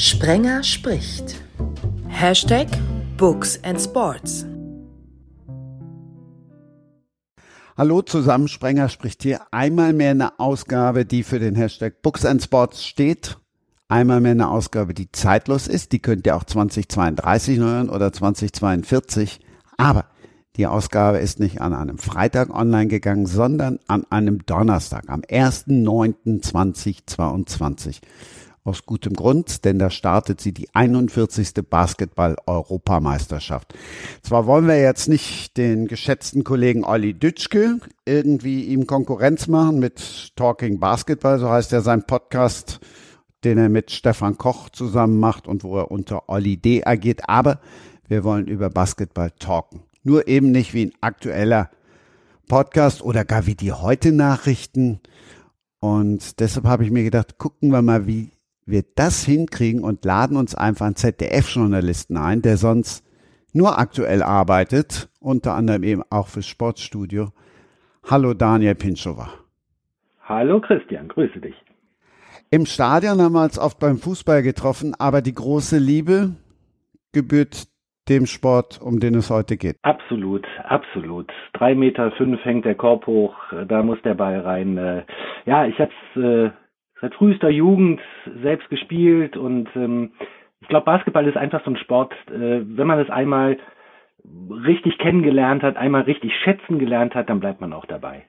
Sprenger spricht. Hashtag Books and Sports. Hallo zusammen, Sprenger spricht hier. Einmal mehr eine Ausgabe, die für den Hashtag Books and Sports steht. Einmal mehr eine Ausgabe, die zeitlos ist. Die könnt ihr auch 2032 hören oder 2042. Aber die Ausgabe ist nicht an einem Freitag online gegangen, sondern an einem Donnerstag, am 1.9.2022. Aus gutem Grund, denn da startet sie die 41. Basketball-Europameisterschaft. Zwar wollen wir jetzt nicht den geschätzten Kollegen Olli Dütschke irgendwie ihm Konkurrenz machen mit Talking Basketball, so heißt ja sein Podcast, den er mit Stefan Koch zusammen macht und wo er unter Olli D agiert, aber wir wollen über Basketball talken. Nur eben nicht wie ein aktueller Podcast oder gar wie die heute Nachrichten. Und deshalb habe ich mir gedacht, gucken wir mal, wie wir das hinkriegen und laden uns einfach einen ZDF-Journalisten ein, der sonst nur aktuell arbeitet, unter anderem eben auch fürs Sportstudio. Hallo Daniel Pinchowa. Hallo Christian, grüße dich. Im Stadion haben wir uns oft beim Fußball getroffen, aber die große Liebe gebührt dem Sport, um den es heute geht. Absolut, absolut. Drei Meter fünf hängt der Korb hoch, da muss der Ball rein. Äh, ja, ich habe es äh, seit frühester Jugend selbst gespielt und ähm, ich glaube, Basketball ist einfach so ein Sport, äh, wenn man es einmal richtig kennengelernt hat, einmal richtig schätzen gelernt hat, dann bleibt man auch dabei.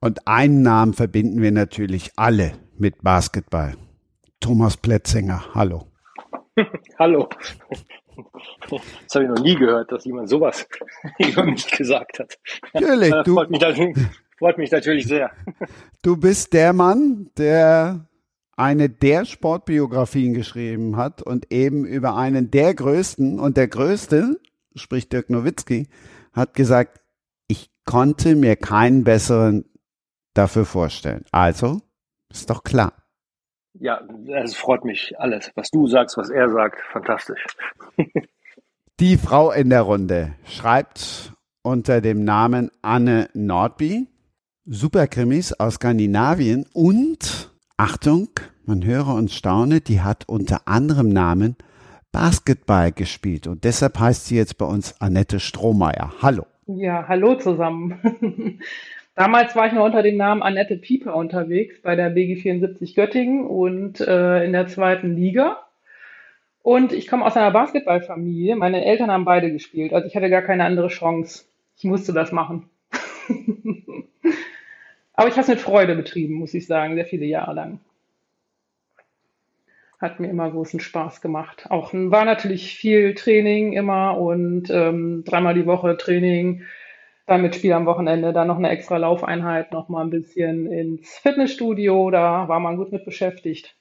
Und einen Namen verbinden wir natürlich alle mit Basketball. Thomas Plätzinger, hallo. hallo. Das habe ich noch nie gehört, dass jemand sowas über mich gesagt hat. Natürlich, du. Freut mich, Freut mich natürlich sehr. Du bist der Mann, der eine der Sportbiografien geschrieben hat und eben über einen der größten und der größte, sprich Dirk Nowitzki, hat gesagt, ich konnte mir keinen besseren dafür vorstellen. Also, ist doch klar. Ja, es freut mich alles. Was du sagst, was er sagt, fantastisch. Die Frau in der Runde schreibt unter dem Namen Anne Nordby Superkrimis aus Skandinavien und, Achtung, man höre und staune, die hat unter anderem Namen Basketball gespielt und deshalb heißt sie jetzt bei uns Annette Strohmeier. Hallo. Ja, hallo zusammen. Damals war ich noch unter dem Namen Annette Pieper unterwegs bei der BG 74 Göttingen und äh, in der zweiten Liga. Und ich komme aus einer Basketballfamilie. Meine Eltern haben beide gespielt, also ich hatte gar keine andere Chance. Ich musste das machen. Aber ich habe es mit Freude betrieben, muss ich sagen, sehr viele Jahre lang. Hat mir immer großen Spaß gemacht. Auch war natürlich viel Training immer und ähm, dreimal die Woche Training, dann mit Spiel am Wochenende, dann noch eine extra Laufeinheit, noch mal ein bisschen ins Fitnessstudio, da war man gut mit beschäftigt.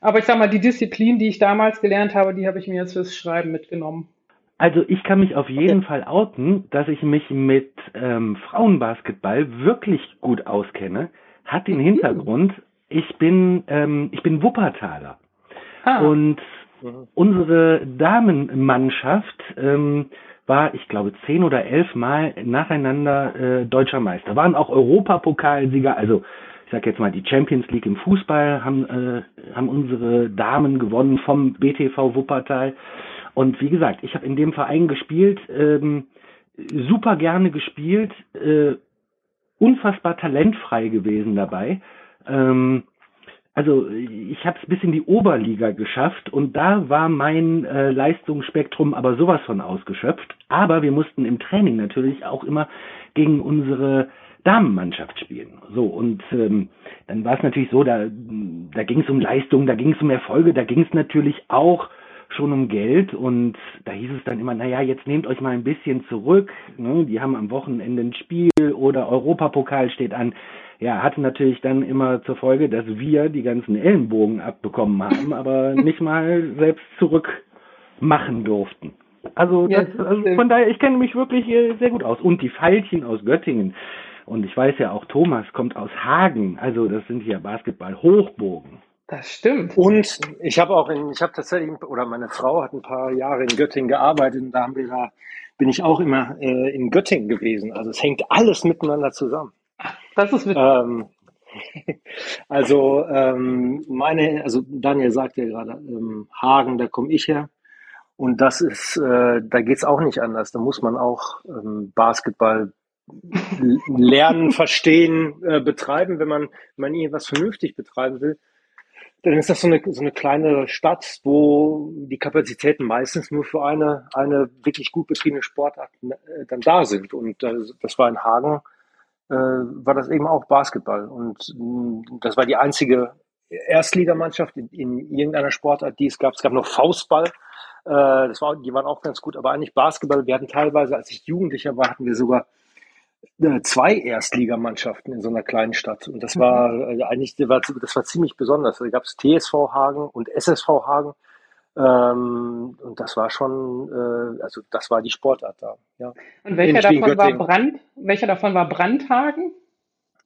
Aber ich sag mal, die Disziplin, die ich damals gelernt habe, die habe ich mir jetzt fürs Schreiben mitgenommen. Also ich kann mich auf jeden Fall outen, dass ich mich mit ähm, Frauenbasketball wirklich gut auskenne. Hat den mhm. Hintergrund, ich bin ähm, ich bin Wuppertaler ah. und mhm. unsere Damenmannschaft ähm, war, ich glaube, zehn oder elf Mal nacheinander äh, deutscher Meister. Waren auch Europapokalsieger, also ich sag jetzt mal die Champions League im Fußball haben äh, haben unsere Damen gewonnen vom BTV Wuppertal. Und wie gesagt, ich habe in dem Verein gespielt, ähm, super gerne gespielt, äh, unfassbar talentfrei gewesen dabei. Ähm, also ich habe es bis in die Oberliga geschafft und da war mein äh, Leistungsspektrum aber sowas von ausgeschöpft. Aber wir mussten im Training natürlich auch immer gegen unsere Damenmannschaft spielen. So und ähm, dann war es natürlich so, da da ging es um Leistung, da ging es um Erfolge, da ging es natürlich auch schon um Geld und da hieß es dann immer, naja, jetzt nehmt euch mal ein bisschen zurück, ne? die haben am Wochenende ein Spiel oder Europapokal steht an. Ja, hatte natürlich dann immer zur Folge, dass wir die ganzen Ellenbogen abbekommen haben, aber nicht mal selbst zurück machen durften. Also, das, also von daher, ich kenne mich wirklich äh, sehr gut aus. Und die Pfeilchen aus Göttingen. Und ich weiß ja auch, Thomas kommt aus Hagen. Also das sind hier Basketball-Hochbogen. Das stimmt. Und ich habe auch in, ich habe tatsächlich, oder meine Frau hat ein paar Jahre in Göttingen gearbeitet und da haben wir da, bin ich auch immer äh, in Göttingen gewesen. Also es hängt alles miteinander zusammen. Das ist mit. Ähm, Also ähm, meine, also Daniel sagte ja gerade, ähm, Hagen, da komme ich her. Und das ist, äh, da geht's auch nicht anders. Da muss man auch ähm, Basketball lernen, verstehen, äh, betreiben, wenn man, wenn man irgendwas vernünftig betreiben will. Dann ist das so eine, so eine kleine Stadt, wo die Kapazitäten meistens nur für eine, eine wirklich gut betriebene Sportart äh, dann da sind. Und das, das war in Hagen äh, war das eben auch Basketball. Und mh, das war die einzige Erstligamannschaft in, in irgendeiner Sportart, die es gab. Es gab noch Faustball. Äh, das war, die waren auch ganz gut, aber eigentlich Basketball. Wir hatten teilweise, als ich Jugendlicher war, hatten wir sogar äh, zwei Erstligamannschaften in so einer kleinen Stadt. Und das war äh, eigentlich, das war, das war ziemlich besonders. Da gab es TSV Hagen und SSV Hagen. Ähm, und das war schon, äh, also das war die Sportart da. Ja. Und welcher davon war Brand? Welcher davon war Brandhagen?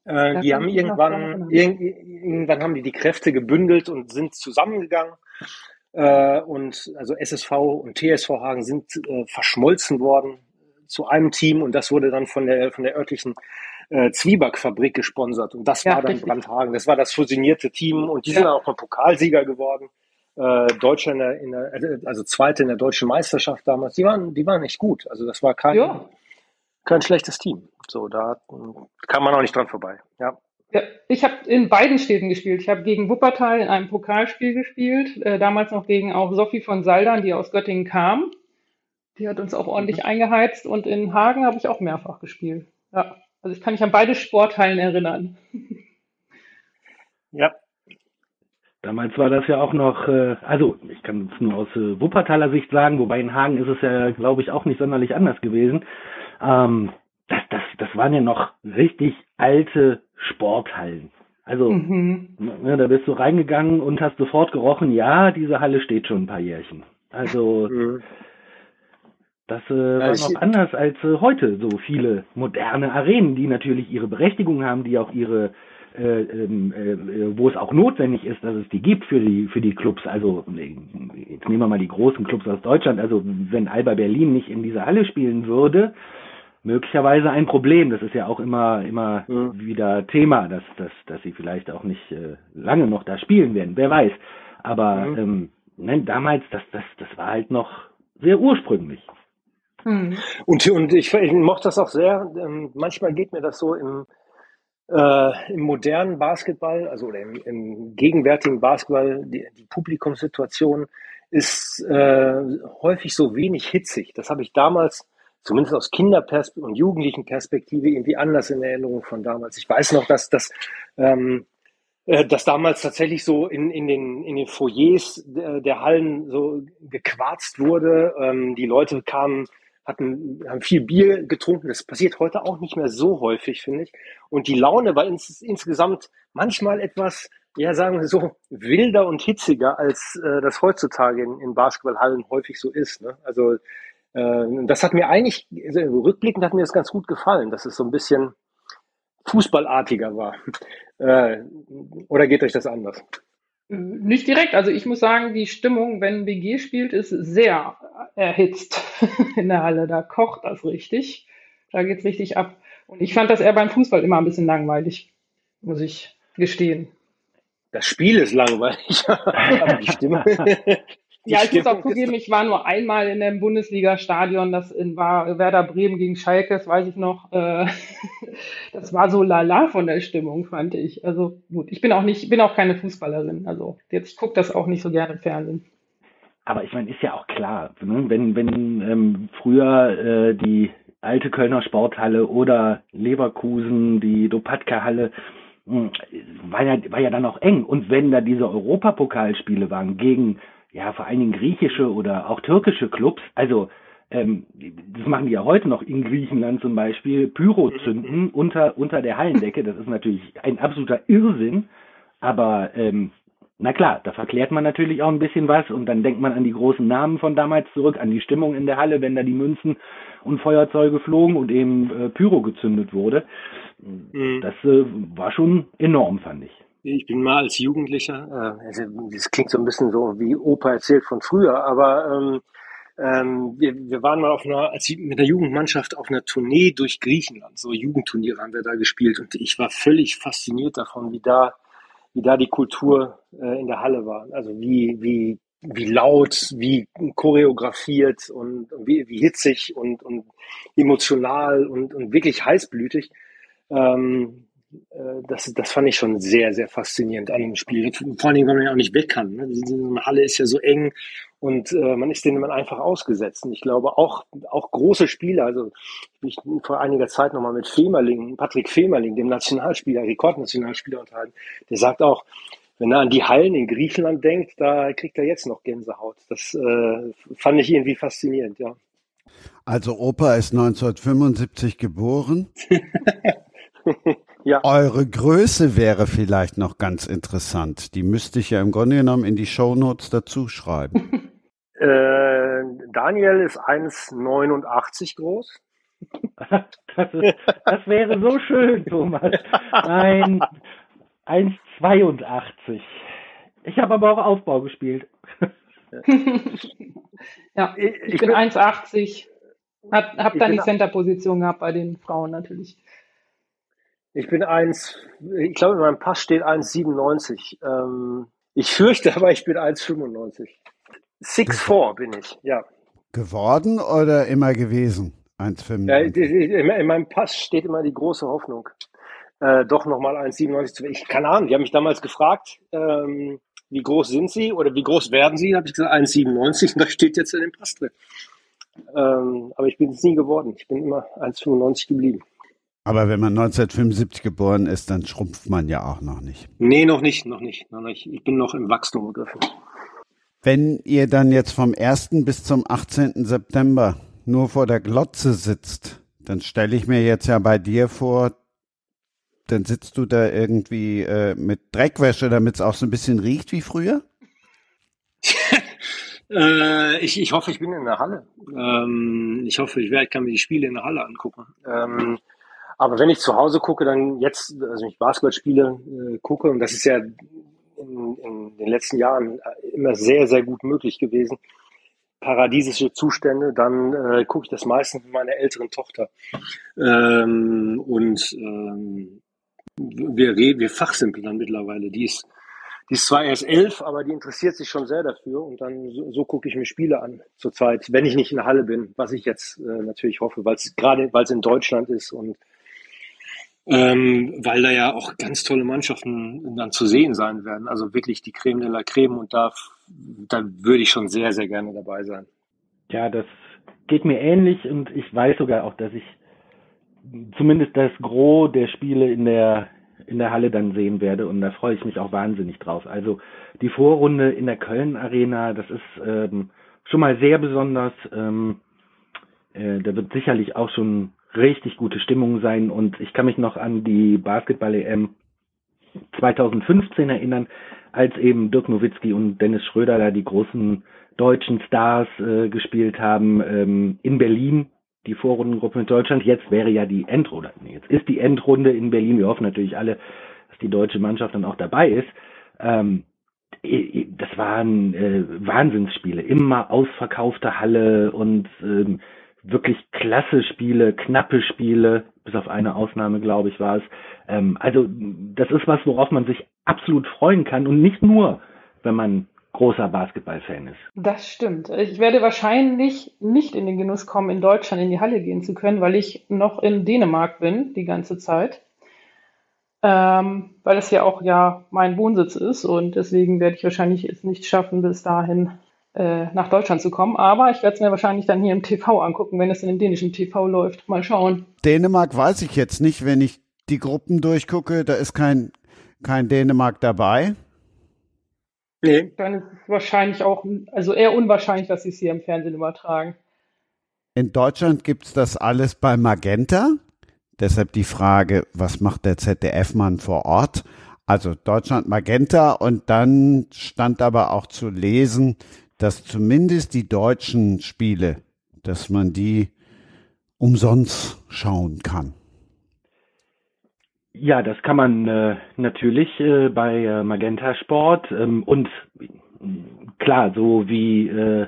Äh, die haben irgendwann, irg irgendwann haben die die Kräfte gebündelt und sind zusammengegangen. Äh, und also SSV und TSV Hagen sind äh, verschmolzen worden zu einem Team und das wurde dann von der von der örtlichen äh, Zwiebackfabrik gesponsert und das ja, war dann richtig. Brandhagen. Das war das fusionierte Team und die ja. sind auch mal Pokalsieger geworden äh, Deutscher in der, in der, also Zweite in der deutschen Meisterschaft damals, die waren, die waren echt gut. Also das war kein, ja. kein schlechtes Team. So, da kann man auch nicht dran vorbei. Ja. Ja, ich habe in beiden Städten gespielt. Ich habe gegen Wuppertal in einem Pokalspiel gespielt, äh, damals noch gegen auch Sophie von Saldern, die aus Göttingen kam. Die hat uns auch ordentlich mhm. eingeheizt und in Hagen habe ich auch mehrfach gespielt. Ja, also ich kann mich an beide Sporthallen erinnern. Ja, Damals war das ja auch noch, äh, also ich kann es nur aus äh, Wuppertaler Sicht sagen, wobei in Hagen ist es ja, glaube ich, auch nicht sonderlich anders gewesen. Ähm, das, das, das waren ja noch richtig alte Sporthallen. Also, mhm. ne, da bist du reingegangen und hast sofort gerochen, ja, diese Halle steht schon ein paar Jährchen. Also, mhm. Das äh, war noch anders als äh, heute so viele moderne Arenen, die natürlich ihre Berechtigung haben, die auch ihre äh, ähm, äh, wo es auch notwendig ist, dass es die gibt für die für die Clubs. Also jetzt nehmen wir mal die großen Clubs aus Deutschland. Also wenn Alba Berlin nicht in dieser Halle spielen würde, möglicherweise ein Problem. Das ist ja auch immer immer mhm. wieder Thema, dass dass dass sie vielleicht auch nicht äh, lange noch da spielen werden. Wer weiß. Aber mhm. ähm, ne, damals, das das das war halt noch sehr ursprünglich. Mhm. Und, und ich, ich mochte das auch sehr. Ähm, manchmal geht mir das so im, äh, im modernen Basketball, also im, im gegenwärtigen Basketball, die, die Publikumssituation ist äh, häufig so wenig hitzig. Das habe ich damals, zumindest aus Kinderperspektive und Jugendlichenperspektive, irgendwie anders in Erinnerung von damals. Ich weiß noch, dass das ähm, äh, dass damals tatsächlich so in, in, den, in den Foyers der, der Hallen so gequarzt wurde. Ähm, die Leute kamen hatten, haben viel Bier getrunken. Das passiert heute auch nicht mehr so häufig, finde ich. Und die Laune war ins, insgesamt manchmal etwas, ja, sagen wir so, wilder und hitziger, als äh, das heutzutage in, in Basketballhallen häufig so ist. Ne? Also äh, das hat mir eigentlich, also rückblickend hat mir das ganz gut gefallen, dass es so ein bisschen fußballartiger war. Äh, oder geht euch das anders? Nicht direkt. Also ich muss sagen, die Stimmung, wenn BG spielt, ist sehr erhitzt in der Halle. Da kocht das richtig. Da geht's richtig ab. Und ich fand das eher beim Fußball immer ein bisschen langweilig, muss ich gestehen. Das Spiel ist langweilig, aber die Stimmung, ja, ich muss auch zugeben, ich war nur einmal in einem Bundesliga-Stadion, das in, war Werder Bremen gegen Schalke, das weiß ich noch. Äh, das war so lala von der Stimmung, fand ich. Also gut, ich bin auch nicht, bin auch keine Fußballerin. Also jetzt guckt das auch nicht so gerne im Fernsehen. Aber ich meine, ist ja auch klar, ne? wenn, wenn ähm, früher äh, die alte Kölner Sporthalle oder Leverkusen, die Dopatka-Halle, hm, war ja, war ja dann auch eng. Und wenn da diese Europapokalspiele waren gegen ja, vor allen Dingen griechische oder auch türkische Clubs, also ähm, das machen die ja heute noch in Griechenland zum Beispiel, Pyro zünden unter, unter der Hallendecke, das ist natürlich ein absoluter Irrsinn, aber ähm, na klar, da verklärt man natürlich auch ein bisschen was und dann denkt man an die großen Namen von damals zurück, an die Stimmung in der Halle, wenn da die Münzen und Feuerzeuge flogen und eben äh, Pyro gezündet wurde. Mhm. Das äh, war schon enorm, fand ich. Ich bin mal als Jugendlicher, äh, also das klingt so ein bisschen so wie Opa erzählt von früher, aber ähm, Ähm, wir, wir waren mal auf einer, als mit der Jugendmannschaft auf einer Tournee durch Griechenland, so Jugendturniere haben wir da gespielt und ich war völlig fasziniert davon, wie da, wie da die Kultur äh, in der Halle war. Also wie, wie, wie laut, wie choreografiert und, wie, wie hitzig und, und emotional und, und wirklich heißblütig. Ähm, äh, das, das fand ich schon sehr, sehr faszinierend an dem Spiel. Vor allen Dingen, weil man ja auch nicht weg kann. Ne? Die Halle ist ja so eng und äh, man ist denen einfach ausgesetzt. Und ich glaube, auch, auch große Spieler, also ich bin vor einiger Zeit nochmal mit Femerling, Patrick Femerling, dem Nationalspieler, Rekordnationalspieler unterhalten, der sagt auch, wenn er an die Hallen in Griechenland denkt, da kriegt er jetzt noch Gänsehaut. Das äh, fand ich irgendwie faszinierend, ja. Also Opa ist 1975 geboren. Ja. Eure Größe wäre vielleicht noch ganz interessant. Die müsste ich ja im Grunde genommen in die Shownotes dazu schreiben. äh, Daniel ist 1,89 groß. Das, ist, das wäre so schön, Thomas. Nein, 1,82. Ich habe aber auch Aufbau gespielt. ja, ich, ich bin 1,80. Hab, hab dann die Center-Position gehabt bei den Frauen natürlich. Ich bin eins, ich glaube, in meinem Pass steht 1,97. Ähm, ich fürchte aber, ich bin 1,95. 6'4 bin ich, ja. Geworden oder immer gewesen? 1,95? Ja, in meinem Pass steht immer die große Hoffnung, äh, doch nochmal 1,97 zu werden. Ich keine Ahnung, die haben mich damals gefragt, ähm, wie groß sind sie oder wie groß werden sie? Da habe ich gesagt 1,97 und da steht jetzt in dem Pass drin. Ähm, aber ich bin es nie geworden. Ich bin immer 1,95 geblieben. Aber wenn man 1975 geboren ist, dann schrumpft man ja auch noch nicht. Nee, noch nicht, noch nicht, noch nicht. Ich bin noch im Wachstum begriffen. Wenn ihr dann jetzt vom 1. bis zum 18. September nur vor der Glotze sitzt, dann stelle ich mir jetzt ja bei dir vor, dann sitzt du da irgendwie äh, mit Dreckwäsche, damit es auch so ein bisschen riecht wie früher? äh, ich, ich hoffe, ich bin in der Halle. Ähm, ich hoffe, ich, kann mir die Spiele in der Halle angucken. Ähm, aber wenn ich zu Hause gucke, dann jetzt, also ich Basketballspiele äh, gucke, und das ist ja in, in, den letzten Jahren immer sehr, sehr gut möglich gewesen, paradiesische Zustände, dann äh, gucke ich das meistens mit meiner älteren Tochter. Ähm, und ähm, wir, wir fachsimpeln dann mittlerweile. Die ist, die ist zwar erst elf, aber die interessiert sich schon sehr dafür und dann so, so gucke ich mir Spiele an zurzeit, wenn ich nicht in der Halle bin, was ich jetzt äh, natürlich hoffe, weil es gerade weil es in Deutschland ist und ähm, weil da ja auch ganz tolle Mannschaften dann zu sehen sein werden. Also wirklich die Creme de la Creme und da, da würde ich schon sehr, sehr gerne dabei sein. Ja, das geht mir ähnlich und ich weiß sogar auch, dass ich zumindest das Gros der Spiele in der in der Halle dann sehen werde und da freue ich mich auch wahnsinnig drauf. Also die Vorrunde in der Köln Arena, das ist ähm, schon mal sehr besonders. Ähm, äh, da wird sicherlich auch schon richtig gute Stimmung sein. Und ich kann mich noch an die Basketball-EM 2015 erinnern, als eben Dirk Nowitzki und Dennis Schröder da die großen deutschen Stars äh, gespielt haben ähm, in Berlin, die Vorrundengruppe mit Deutschland. Jetzt wäre ja die Endrunde, nee, jetzt ist die Endrunde in Berlin. Wir hoffen natürlich alle, dass die deutsche Mannschaft dann auch dabei ist. Ähm, das waren äh, Wahnsinnsspiele, immer ausverkaufte Halle und ähm, wirklich klasse Spiele, knappe Spiele, bis auf eine Ausnahme, glaube ich, war es. Ähm, also das ist was, worauf man sich absolut freuen kann und nicht nur, wenn man großer Basketballfan ist. Das stimmt. Ich werde wahrscheinlich nicht in den Genuss kommen, in Deutschland in die Halle gehen zu können, weil ich noch in Dänemark bin die ganze Zeit. Ähm, weil es ja auch ja mein Wohnsitz ist und deswegen werde ich wahrscheinlich es nicht schaffen, bis dahin äh, nach Deutschland zu kommen. Aber ich werde es mir wahrscheinlich dann hier im TV angucken, wenn es in dem dänischen TV läuft. Mal schauen. Dänemark weiß ich jetzt nicht, wenn ich die Gruppen durchgucke, da ist kein, kein Dänemark dabei. Nee. Dann ist es wahrscheinlich auch, also eher unwahrscheinlich, dass sie es hier im Fernsehen übertragen. In Deutschland gibt es das alles bei Magenta. Deshalb die Frage, was macht der ZDF-Mann vor Ort? Also Deutschland Magenta und dann stand aber auch zu lesen, dass zumindest die deutschen Spiele, dass man die umsonst schauen kann. Ja, das kann man äh, natürlich äh, bei äh, Magenta Sport ähm, und klar, so wie äh,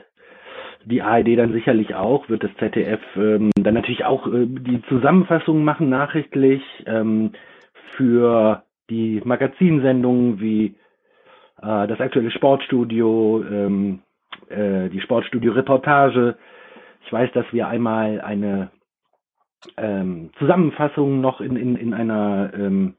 die ARD dann sicherlich auch, wird das ZDF ähm, dann natürlich auch äh, die Zusammenfassungen machen, nachrichtlich, ähm, für die Magazinsendungen wie äh, das aktuelle Sportstudio, ähm, äh, die Sportstudio-Reportage. Ich weiß, dass wir einmal eine ähm, Zusammenfassung noch in, in, in einer ähm,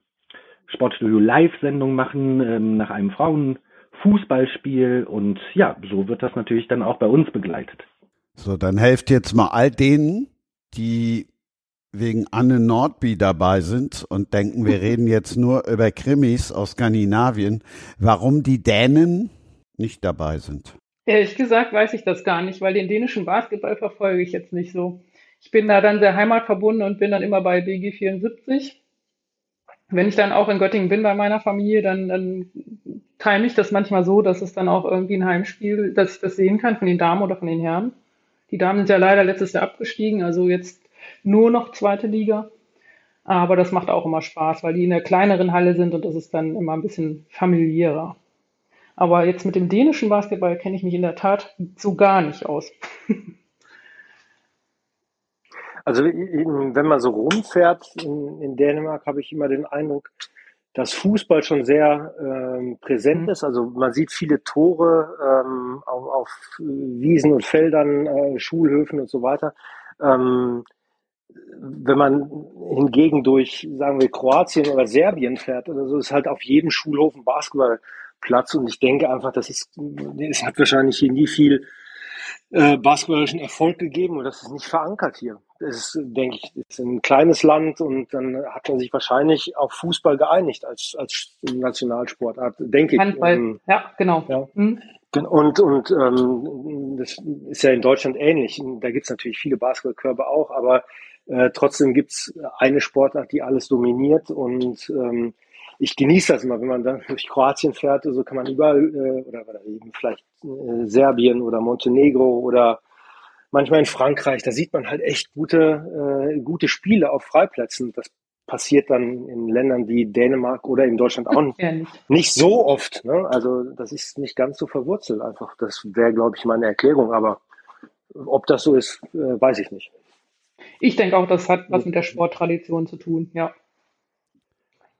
Sportstudio Live-Sendung machen ähm, nach einem Frauenfußballspiel und ja, so wird das natürlich dann auch bei uns begleitet. So, dann helft jetzt mal all denen, die wegen Anne Nordby dabei sind und denken, wir reden jetzt nur über Krimis aus Skandinavien, warum die Dänen nicht dabei sind. Ehrlich gesagt weiß ich das gar nicht, weil den dänischen Basketball verfolge ich jetzt nicht so. Ich bin da dann sehr heimatverbunden und bin dann immer bei BG 74. Wenn ich dann auch in Göttingen bin bei meiner Familie, dann, dann time ich das manchmal so, dass es dann auch irgendwie ein Heimspiel, dass ich das sehen kann von den Damen oder von den Herren. Die Damen sind ja leider letztes Jahr abgestiegen, also jetzt nur noch zweite Liga. Aber das macht auch immer Spaß, weil die in der kleineren Halle sind und das ist dann immer ein bisschen familiärer. Aber jetzt mit dem dänischen Basketball kenne ich mich in der Tat so gar nicht aus. Also wenn man so rumfährt in, in Dänemark, habe ich immer den Eindruck, dass Fußball schon sehr ähm, präsent mhm. ist. Also man sieht viele Tore ähm, auf, auf Wiesen und Feldern, äh, Schulhöfen und so weiter. Ähm, wenn man hingegen durch, sagen wir, Kroatien oder Serbien fährt oder so, ist halt auf jedem Schulhof ein Basketballplatz. Und ich denke einfach, das ist, es hat wahrscheinlich hier nie viel äh, basketballischen Erfolg gegeben und das ist nicht verankert hier. Das ist, denke ich, ist ein kleines Land und dann hat man sich wahrscheinlich auf Fußball geeinigt als, als Nationalsportart, denke Handball. ich. Ähm, ja, genau. Ja. Mhm. Und, und ähm, das ist ja in Deutschland ähnlich. Da gibt es natürlich viele Basketballkörper auch, aber äh, trotzdem gibt's eine Sportart, die alles dominiert und ähm, ich genieße das immer, wenn man dann durch Kroatien fährt, so also kann man überall, äh, oder, oder eben vielleicht äh, Serbien oder Montenegro oder manchmal in Frankreich, da sieht man halt echt gute, äh, gute Spiele auf Freiplätzen. Das passiert dann in Ländern wie Dänemark oder in Deutschland auch nicht, nicht so oft. Ne? Also das ist nicht ganz so verwurzelt einfach. Das wäre, glaube ich, meine Erklärung. Aber ob das so ist, äh, weiß ich nicht. Ich denke auch, das hat was mit der Sporttradition zu tun, ja.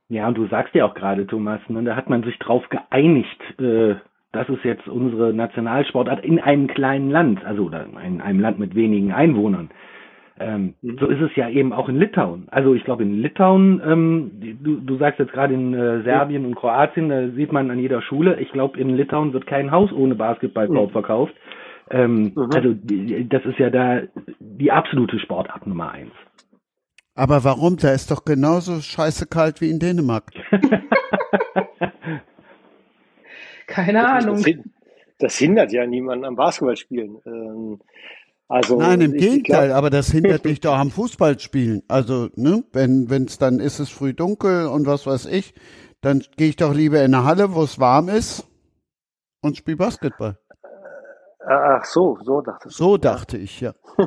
Ja, und du sagst ja auch gerade, Thomas, ne, da hat man sich drauf geeinigt, äh, das ist jetzt unsere Nationalsportart in einem kleinen Land, also oder in einem Land mit wenigen Einwohnern. Ähm, mhm. So ist es ja eben auch in Litauen. Also ich glaube in Litauen, ähm, du, du sagst jetzt gerade in äh, Serbien ja. und Kroatien, da sieht man an jeder Schule, ich glaube in Litauen wird kein Haus ohne Basketballkorb mhm. verkauft. Ähm, mhm. Also das ist ja da die absolute Sportart Nummer eins. Aber warum? Da ist doch genauso scheiße kalt wie in Dänemark. Keine das Ahnung. Das, das, hindert ja niemanden am Basketballspielen. Ähm, also, Nein, im Gegenteil, aber das hindert dich doch am Fußballspielen. Also, ne, wenn es dann ist es früh dunkel und was weiß ich, dann gehe ich doch lieber in eine Halle, wo es warm ist und spiele Basketball. Ach so, so dachte ich. So dachte ich, ja.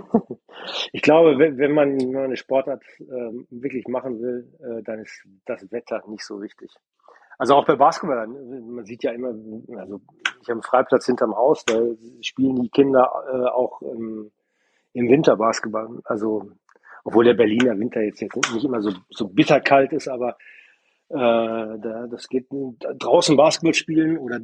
ich glaube, wenn, wenn, man, eine Sportart äh, wirklich machen will, äh, dann ist das Wetter nicht so wichtig. Also auch bei Basketball, man sieht ja immer, also ich habe einen Freiplatz hinterm Haus, da spielen die Kinder äh, auch im, im Winter Basketball. Also obwohl der Berliner Winter jetzt, jetzt nicht immer so, so bitterkalt ist, aber äh, da, das geht draußen Basketball spielen oder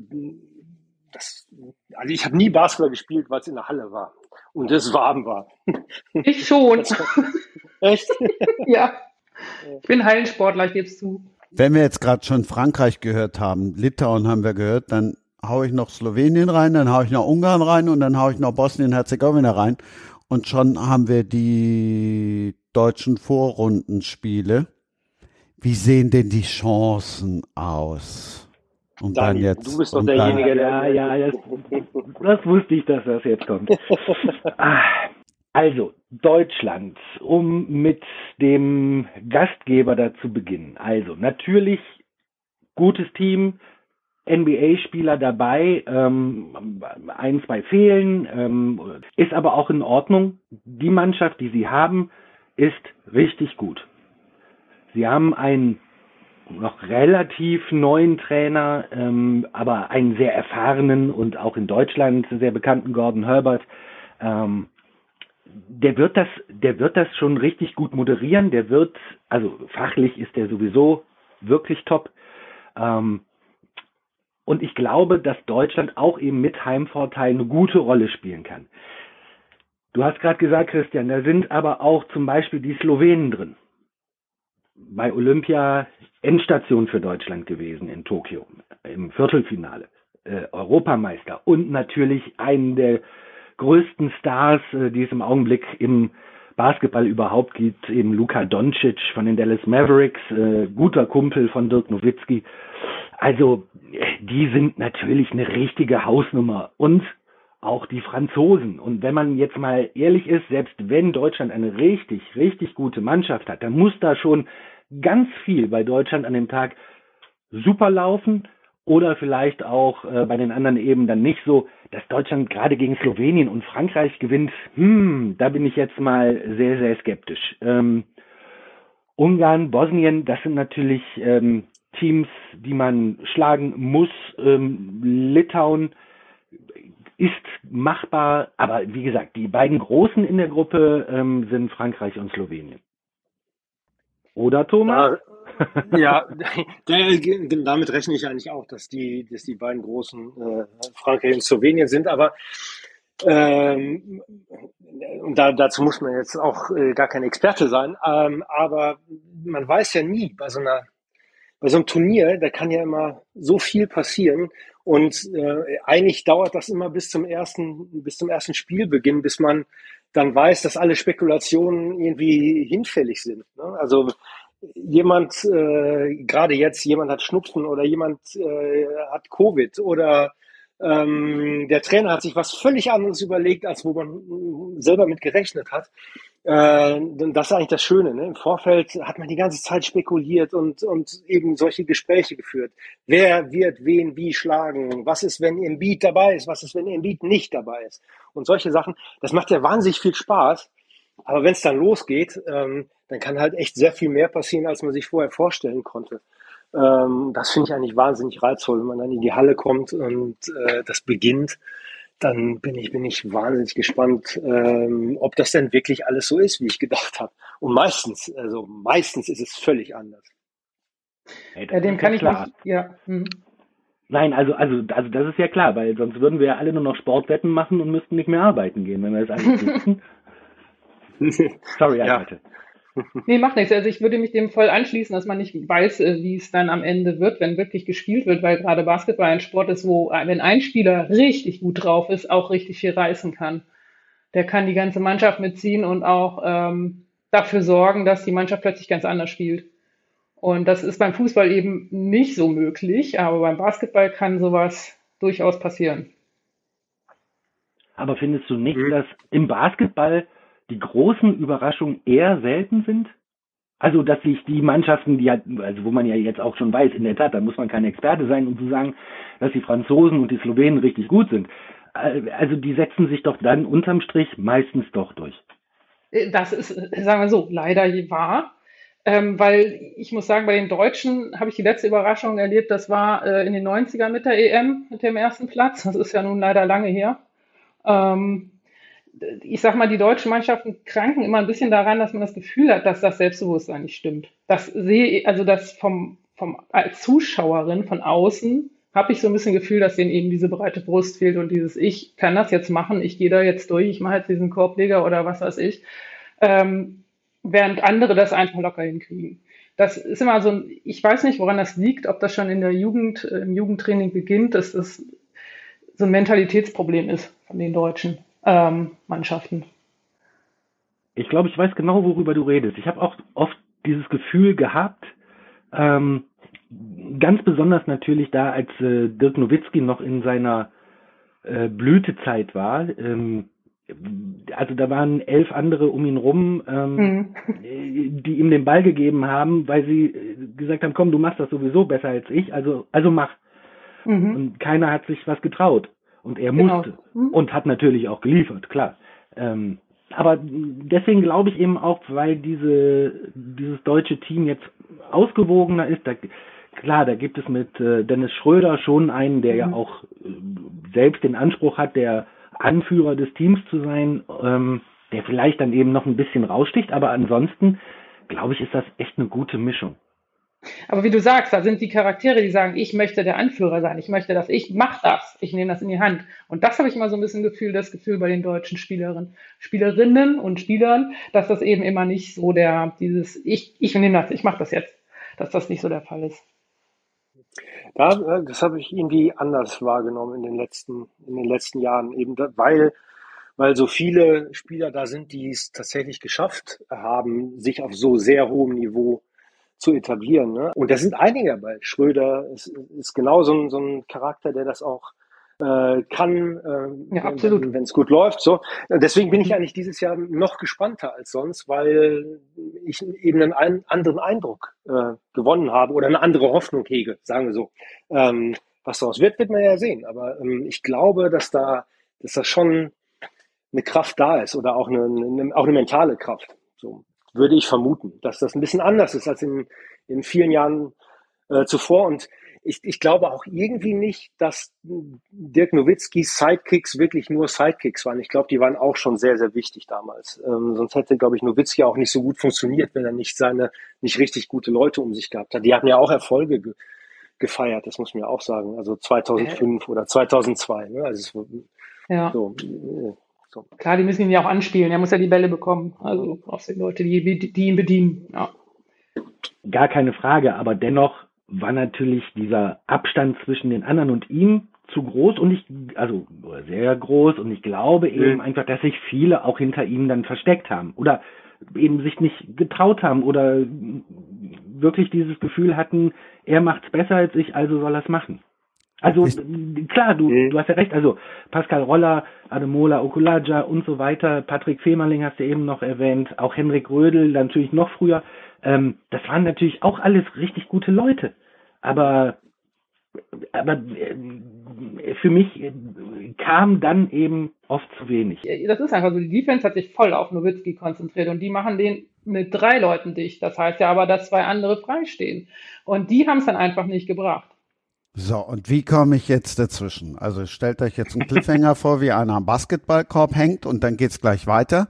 das, also ich habe nie Basketball gespielt, weil es in der Halle war und es warm war. Ich schon. Echt? ja. Ich bin Hallensportler, ich gebe es zu. Wenn wir jetzt gerade schon Frankreich gehört haben, Litauen haben wir gehört, dann haue ich noch Slowenien rein, dann haue ich noch Ungarn rein und dann haue ich noch Bosnien-Herzegowina rein. Und schon haben wir die deutschen Vorrundenspiele. Wie sehen denn die Chancen aus? Und Dani, dann jetzt, du bist doch derjenige, der. Ja, ja, das, das, wusste ich, dass das jetzt kommt. Ah, also, Deutschland, um mit dem Gastgeber da zu beginnen. Also, natürlich gutes Team, NBA-Spieler dabei, ähm, ein, zwei fehlen, ähm, ist aber auch in Ordnung. Die Mannschaft, die sie haben, ist richtig gut. Sie haben einen noch relativ neuen Trainer, ähm, aber einen sehr erfahrenen und auch in Deutschland sehr bekannten Gordon Herbert Ähm, der wird das, der wird das schon richtig gut moderieren. Der wird, also fachlich ist der sowieso wirklich top. Ähm, und ich glaube, dass Deutschland auch eben mit Heimvorteil eine gute Rolle spielen kann. Du hast gerade gesagt, Christian, da sind aber auch zum Beispiel die Slowenen drin. Bei Olympia Endstation für Deutschland gewesen in Tokio im Viertelfinale. Äh, Europameister und natürlich einen der größten Stars, äh, die es im Augenblick im Basketball überhaupt gibt, eben Luka Doncic von den Dallas Mavericks, äh, guter Kumpel von Dirk Nowitzki. Also die sind natürlich eine richtige Hausnummer und auch die Franzosen. Und wenn man jetzt mal ehrlich ist, selbst wenn Deutschland eine richtig, richtig gute Mannschaft hat, dann muss da schon ganz viel bei Deutschland an dem Tag super laufen oder vielleicht auch äh, bei den anderen eben dann nicht so, dass Deutschland gerade gegen Slowenien und Frankreich gewinnt. Hm, da bin ich jetzt mal sehr, sehr skeptisch. Ähm, Ungarn, Bosnien, das sind natürlich ähm, Teams, die man schlagen muss. Ähm, Litauen ist machbar, aber wie gesagt, die beiden Großen in der Gruppe ähm, sind Frankreich und Slowenien. Oder Thomas? ja, damit rechne ich eigentlich auch, dass die, dass die beiden großen äh, Frankreich und Slowenien sind, aber ähm, und da, dazu muss man jetzt auch äh, gar kein Experte sein, ähm, aber man weiß ja nie bei so einer bei so einem Turnier, da kann ja immer so viel passieren und äh, eigentlich dauert das immer bis zum ersten bis zum ersten Spielbeginn, bis man dann weiß, dass alle Spekulationen irgendwie hinfällig sind. Ne? Also jemand, äh, gerade jetzt, jemand hat Schnupfen oder jemand äh, hat Covid oder ähm, der Trainer hat sich was völlig anderes überlegt, als wo man selber mit gerechnet hat. Äh, das ist eigentlich das Schöne. Ne? Im Vorfeld hat man die ganze Zeit spekuliert und, und eben solche Gespräche geführt. Wer wird wen wie schlagen? Was ist, wenn Embiid dabei ist? Was ist, wenn Embiid nicht dabei ist? Und solche Sachen. Das macht ja wahnsinnig viel Spaß. Aber wenn es dann losgeht, ähm, dann kann halt echt sehr viel mehr passieren, als man sich vorher vorstellen konnte. Ähm, das finde ich eigentlich wahnsinnig reizvoll, wenn man dann in die Halle kommt und äh, das beginnt. Dann bin ich, bin ich wahnsinnig gespannt, ähm, ob das denn wirklich alles so ist, wie ich gedacht habe. Und meistens, also meistens ist es völlig anders. Hey, ja, dem kann ich klar. Nicht, ja. Hm. Nein, also, also, also das ist ja klar, weil sonst würden wir ja alle nur noch Sportwetten machen und müssten nicht mehr arbeiten gehen, wenn wir das alles wüssten. Sorry, ja. bitte. Nee, macht nichts. Also ich würde mich dem voll anschließen, dass man nicht weiß, äh, wie es dann am Ende wird, wenn wirklich gespielt wird, weil gerade Basketball ein Sport ist, wo, äh, wenn ein Spieler richtig gut drauf ist, auch richtig viel reißen kann. Der kann die ganze Mannschaft mitziehen und auch ähm, dafür sorgen, dass die Mannschaft plötzlich ganz anders spielt. Und das ist beim Fußball eben nicht so möglich, aber beim Basketball kann sowas durchaus passieren. Aber findest du nicht, mhm. dass im Basketball die großen Überraschungen eher selten sind? Also, dass sich die Mannschaften, die halt, also wo man ja jetzt auch schon weiß, in der Tat, da muss man kein Experte sein, um zu sagen, dass die Franzosen und die Slowenen richtig gut sind. Äh, also, die setzen sich doch dann unterm Strich meistens doch durch. Äh, das ist, sagen wir so, leider wahr. Ähm, weil ich muss sagen, bei den Deutschen habe ich die letzte Überraschung erlebt, das war äh, in den 90ern mit der EM, mit dem ersten Platz. Das ist ja nun leider lange her. Ähm, ich sag mal, die deutschen Mannschaften kranken immer ein bisschen daran, dass man das Gefühl hat, dass das Selbstbewusstsein nicht stimmt. Das sehe also das vom, vom als Zuschauerin von außen habe ich so ein bisschen Gefühl, dass denen eben diese breite Brust fehlt und dieses Ich kann das jetzt machen, ich gehe da jetzt durch, ich mache jetzt diesen Korbleger oder was weiß ich, ähm, während andere das einfach locker hinkriegen. Das ist immer so ich weiß nicht, woran das liegt, ob das schon in der Jugend, im Jugendtraining beginnt, dass das so ein Mentalitätsproblem ist von den Deutschen ähm, Mannschaften. Ich glaube, ich weiß genau, worüber du redest. Ich habe auch oft dieses Gefühl gehabt, ähm, ganz besonders natürlich da, als äh, Dirk Nowitzki noch in seiner äh, Blütezeit war. Ähm, also da waren elf andere um ihn rum, ähm, mhm. die ihm den Ball gegeben haben, weil sie äh, gesagt haben, komm, du machst das sowieso besser als ich, also, also mach. Mhm. Und keiner hat sich was getraut. Und er genau. musste mhm. und hat natürlich auch geliefert, klar. Ähm, aber deswegen glaube ich eben auch, weil diese, dieses deutsche Team jetzt ausgewogener ist, da, klar, da gibt es mit äh, Dennis Schröder schon einen, der mhm. ja auch äh, selbst den Anspruch hat, der Anführer des Teams zu sein, ähm, der vielleicht dann eben noch ein bisschen raussticht, aber ansonsten glaube ich, ist das echt eine gute Mischung. Aber wie du sagst, da sind die Charaktere, die sagen, ich möchte der Anführer sein, ich möchte das, ich mache das, ich nehme das in die Hand. Und das habe ich immer so ein bisschen Gefühl, das Gefühl bei den deutschen Spielerinnen, Spielerinnen und Spielern, dass das eben immer nicht so der, dieses, ich, ich nehme das, ich mache das jetzt, dass das nicht so der Fall ist. Ja, äh, das habe ich irgendwie anders wahrgenommen in den letzten, in den letzten Jahren, eben da, weil, weil so viele Spieler da sind, die es tatsächlich geschafft haben, sich auf so sehr hohem Niveau zu etablieren. Ne? Und da sind einige dabei. Schröder ist, ist genau so ein, so ein Charakter, der das auch äh, kann, äh, ja, wenn es gut läuft. So. Deswegen bin ich eigentlich dieses Jahr noch gespannter als sonst, weil ich eben einen ein, anderen Eindruck äh, gewonnen habe oder eine andere Hoffnung hege, sagen wir so. Ähm, was daraus wird, wird man ja sehen. Aber ähm, ich glaube, dass da, dass da schon eine Kraft da ist oder auch eine, eine, auch eine mentale Kraft. So würde ich vermuten, dass das ein bisschen anders ist als in, in vielen Jahren äh, zuvor. Und ich, ich glaube auch irgendwie nicht, dass Dirk Nowitzkis Sidekicks wirklich nur Sidekicks waren. Ich glaube, die waren auch schon sehr, sehr wichtig damals. Ähm, sonst hätte, glaube ich, Nowitzki auch nicht so gut funktioniert, wenn er nicht seine, nicht richtig gute Leute um sich gehabt hat. Die hatten ja auch Erfolge ge gefeiert, das muss man ja auch sagen. Also 2005 äh. oder 2002. Ne? Also ja. so, äh, so. Klar, die müssen ihn ja auch anspielen. Er muss ja die Bälle bekommen. Also brauchst du Leute, die, die ihn bedienen. Ja. Gar keine Frage, aber dennoch war natürlich dieser Abstand zwischen den anderen und ihm zu groß und ich, also sehr groß und ich glaube eben mhm. einfach, dass sich viele auch hinter ihm dann versteckt haben oder eben sich nicht getraut haben oder wirklich dieses Gefühl hatten, er macht's besser als ich, also soll er's machen. Also klar, du, mhm. du hast ja recht, also Pascal Roller, Ademola Okulaja und so weiter, Patrick Fehmerling hast du eben noch erwähnt, auch Henrik Rödel, natürlich noch früher, ähm, das waren natürlich auch alles richtig gute Leute. Aber, aber äh, für mich äh, kam dann eben oft zu wenig. Das ist einfach so, die Defense hat sich voll auf Nowitzki konzentriert und die machen den mit drei Leuten dicht. Das heißt ja aber, dass zwei andere freistehen. Und die haben es dann einfach nicht gebracht. So, und wie komme ich jetzt dazwischen? Also stellt euch jetzt einen Cliffhanger vor, wie einer am Basketballkorb hängt und dann geht's gleich weiter.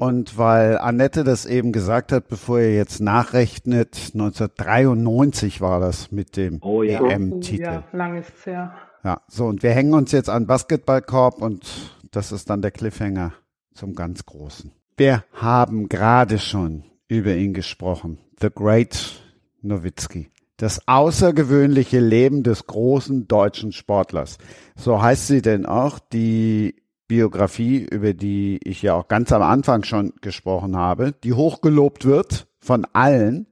Und weil Annette das eben gesagt hat, bevor ihr jetzt nachrechnet, 1993 war das mit dem oh, ja. EM-Titel. Ja, lang ist es her. Ja, so und wir hängen uns jetzt an Basketballkorb und das ist dann der Cliffhanger zum ganz Großen. Wir haben gerade schon über ihn gesprochen. The Great Nowitzki. Das außergewöhnliche Leben des großen deutschen Sportlers. So heißt sie denn auch, die Biografie, über die ich ja auch ganz am Anfang schon gesprochen habe, die hochgelobt wird von allen.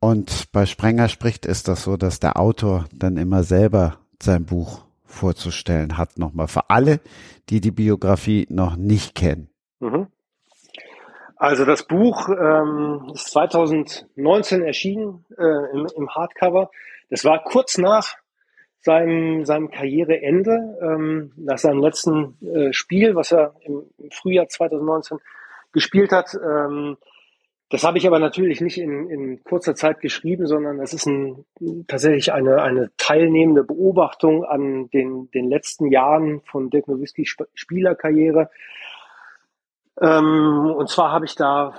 Und bei Sprenger spricht ist das so, dass der Autor dann immer selber sein Buch vorzustellen hat, nochmal für alle, die die Biografie noch nicht kennen. Mhm. Also das Buch ähm, ist 2019 erschienen äh, im, im Hardcover. Das war kurz nach seinem, seinem Karriereende, ähm, nach seinem letzten äh, Spiel, was er im, Frühjahr 2019 gespielt hat. Ähm, das habe ich aber natürlich nicht in, in kurzer Zeit geschrieben, sondern es ist ein, tatsächlich eine, eine teilnehmende Beobachtung an den, den letzten Jahren von Dirk Nowitzki Spielerkarriere. Ähm, und zwar habe ich da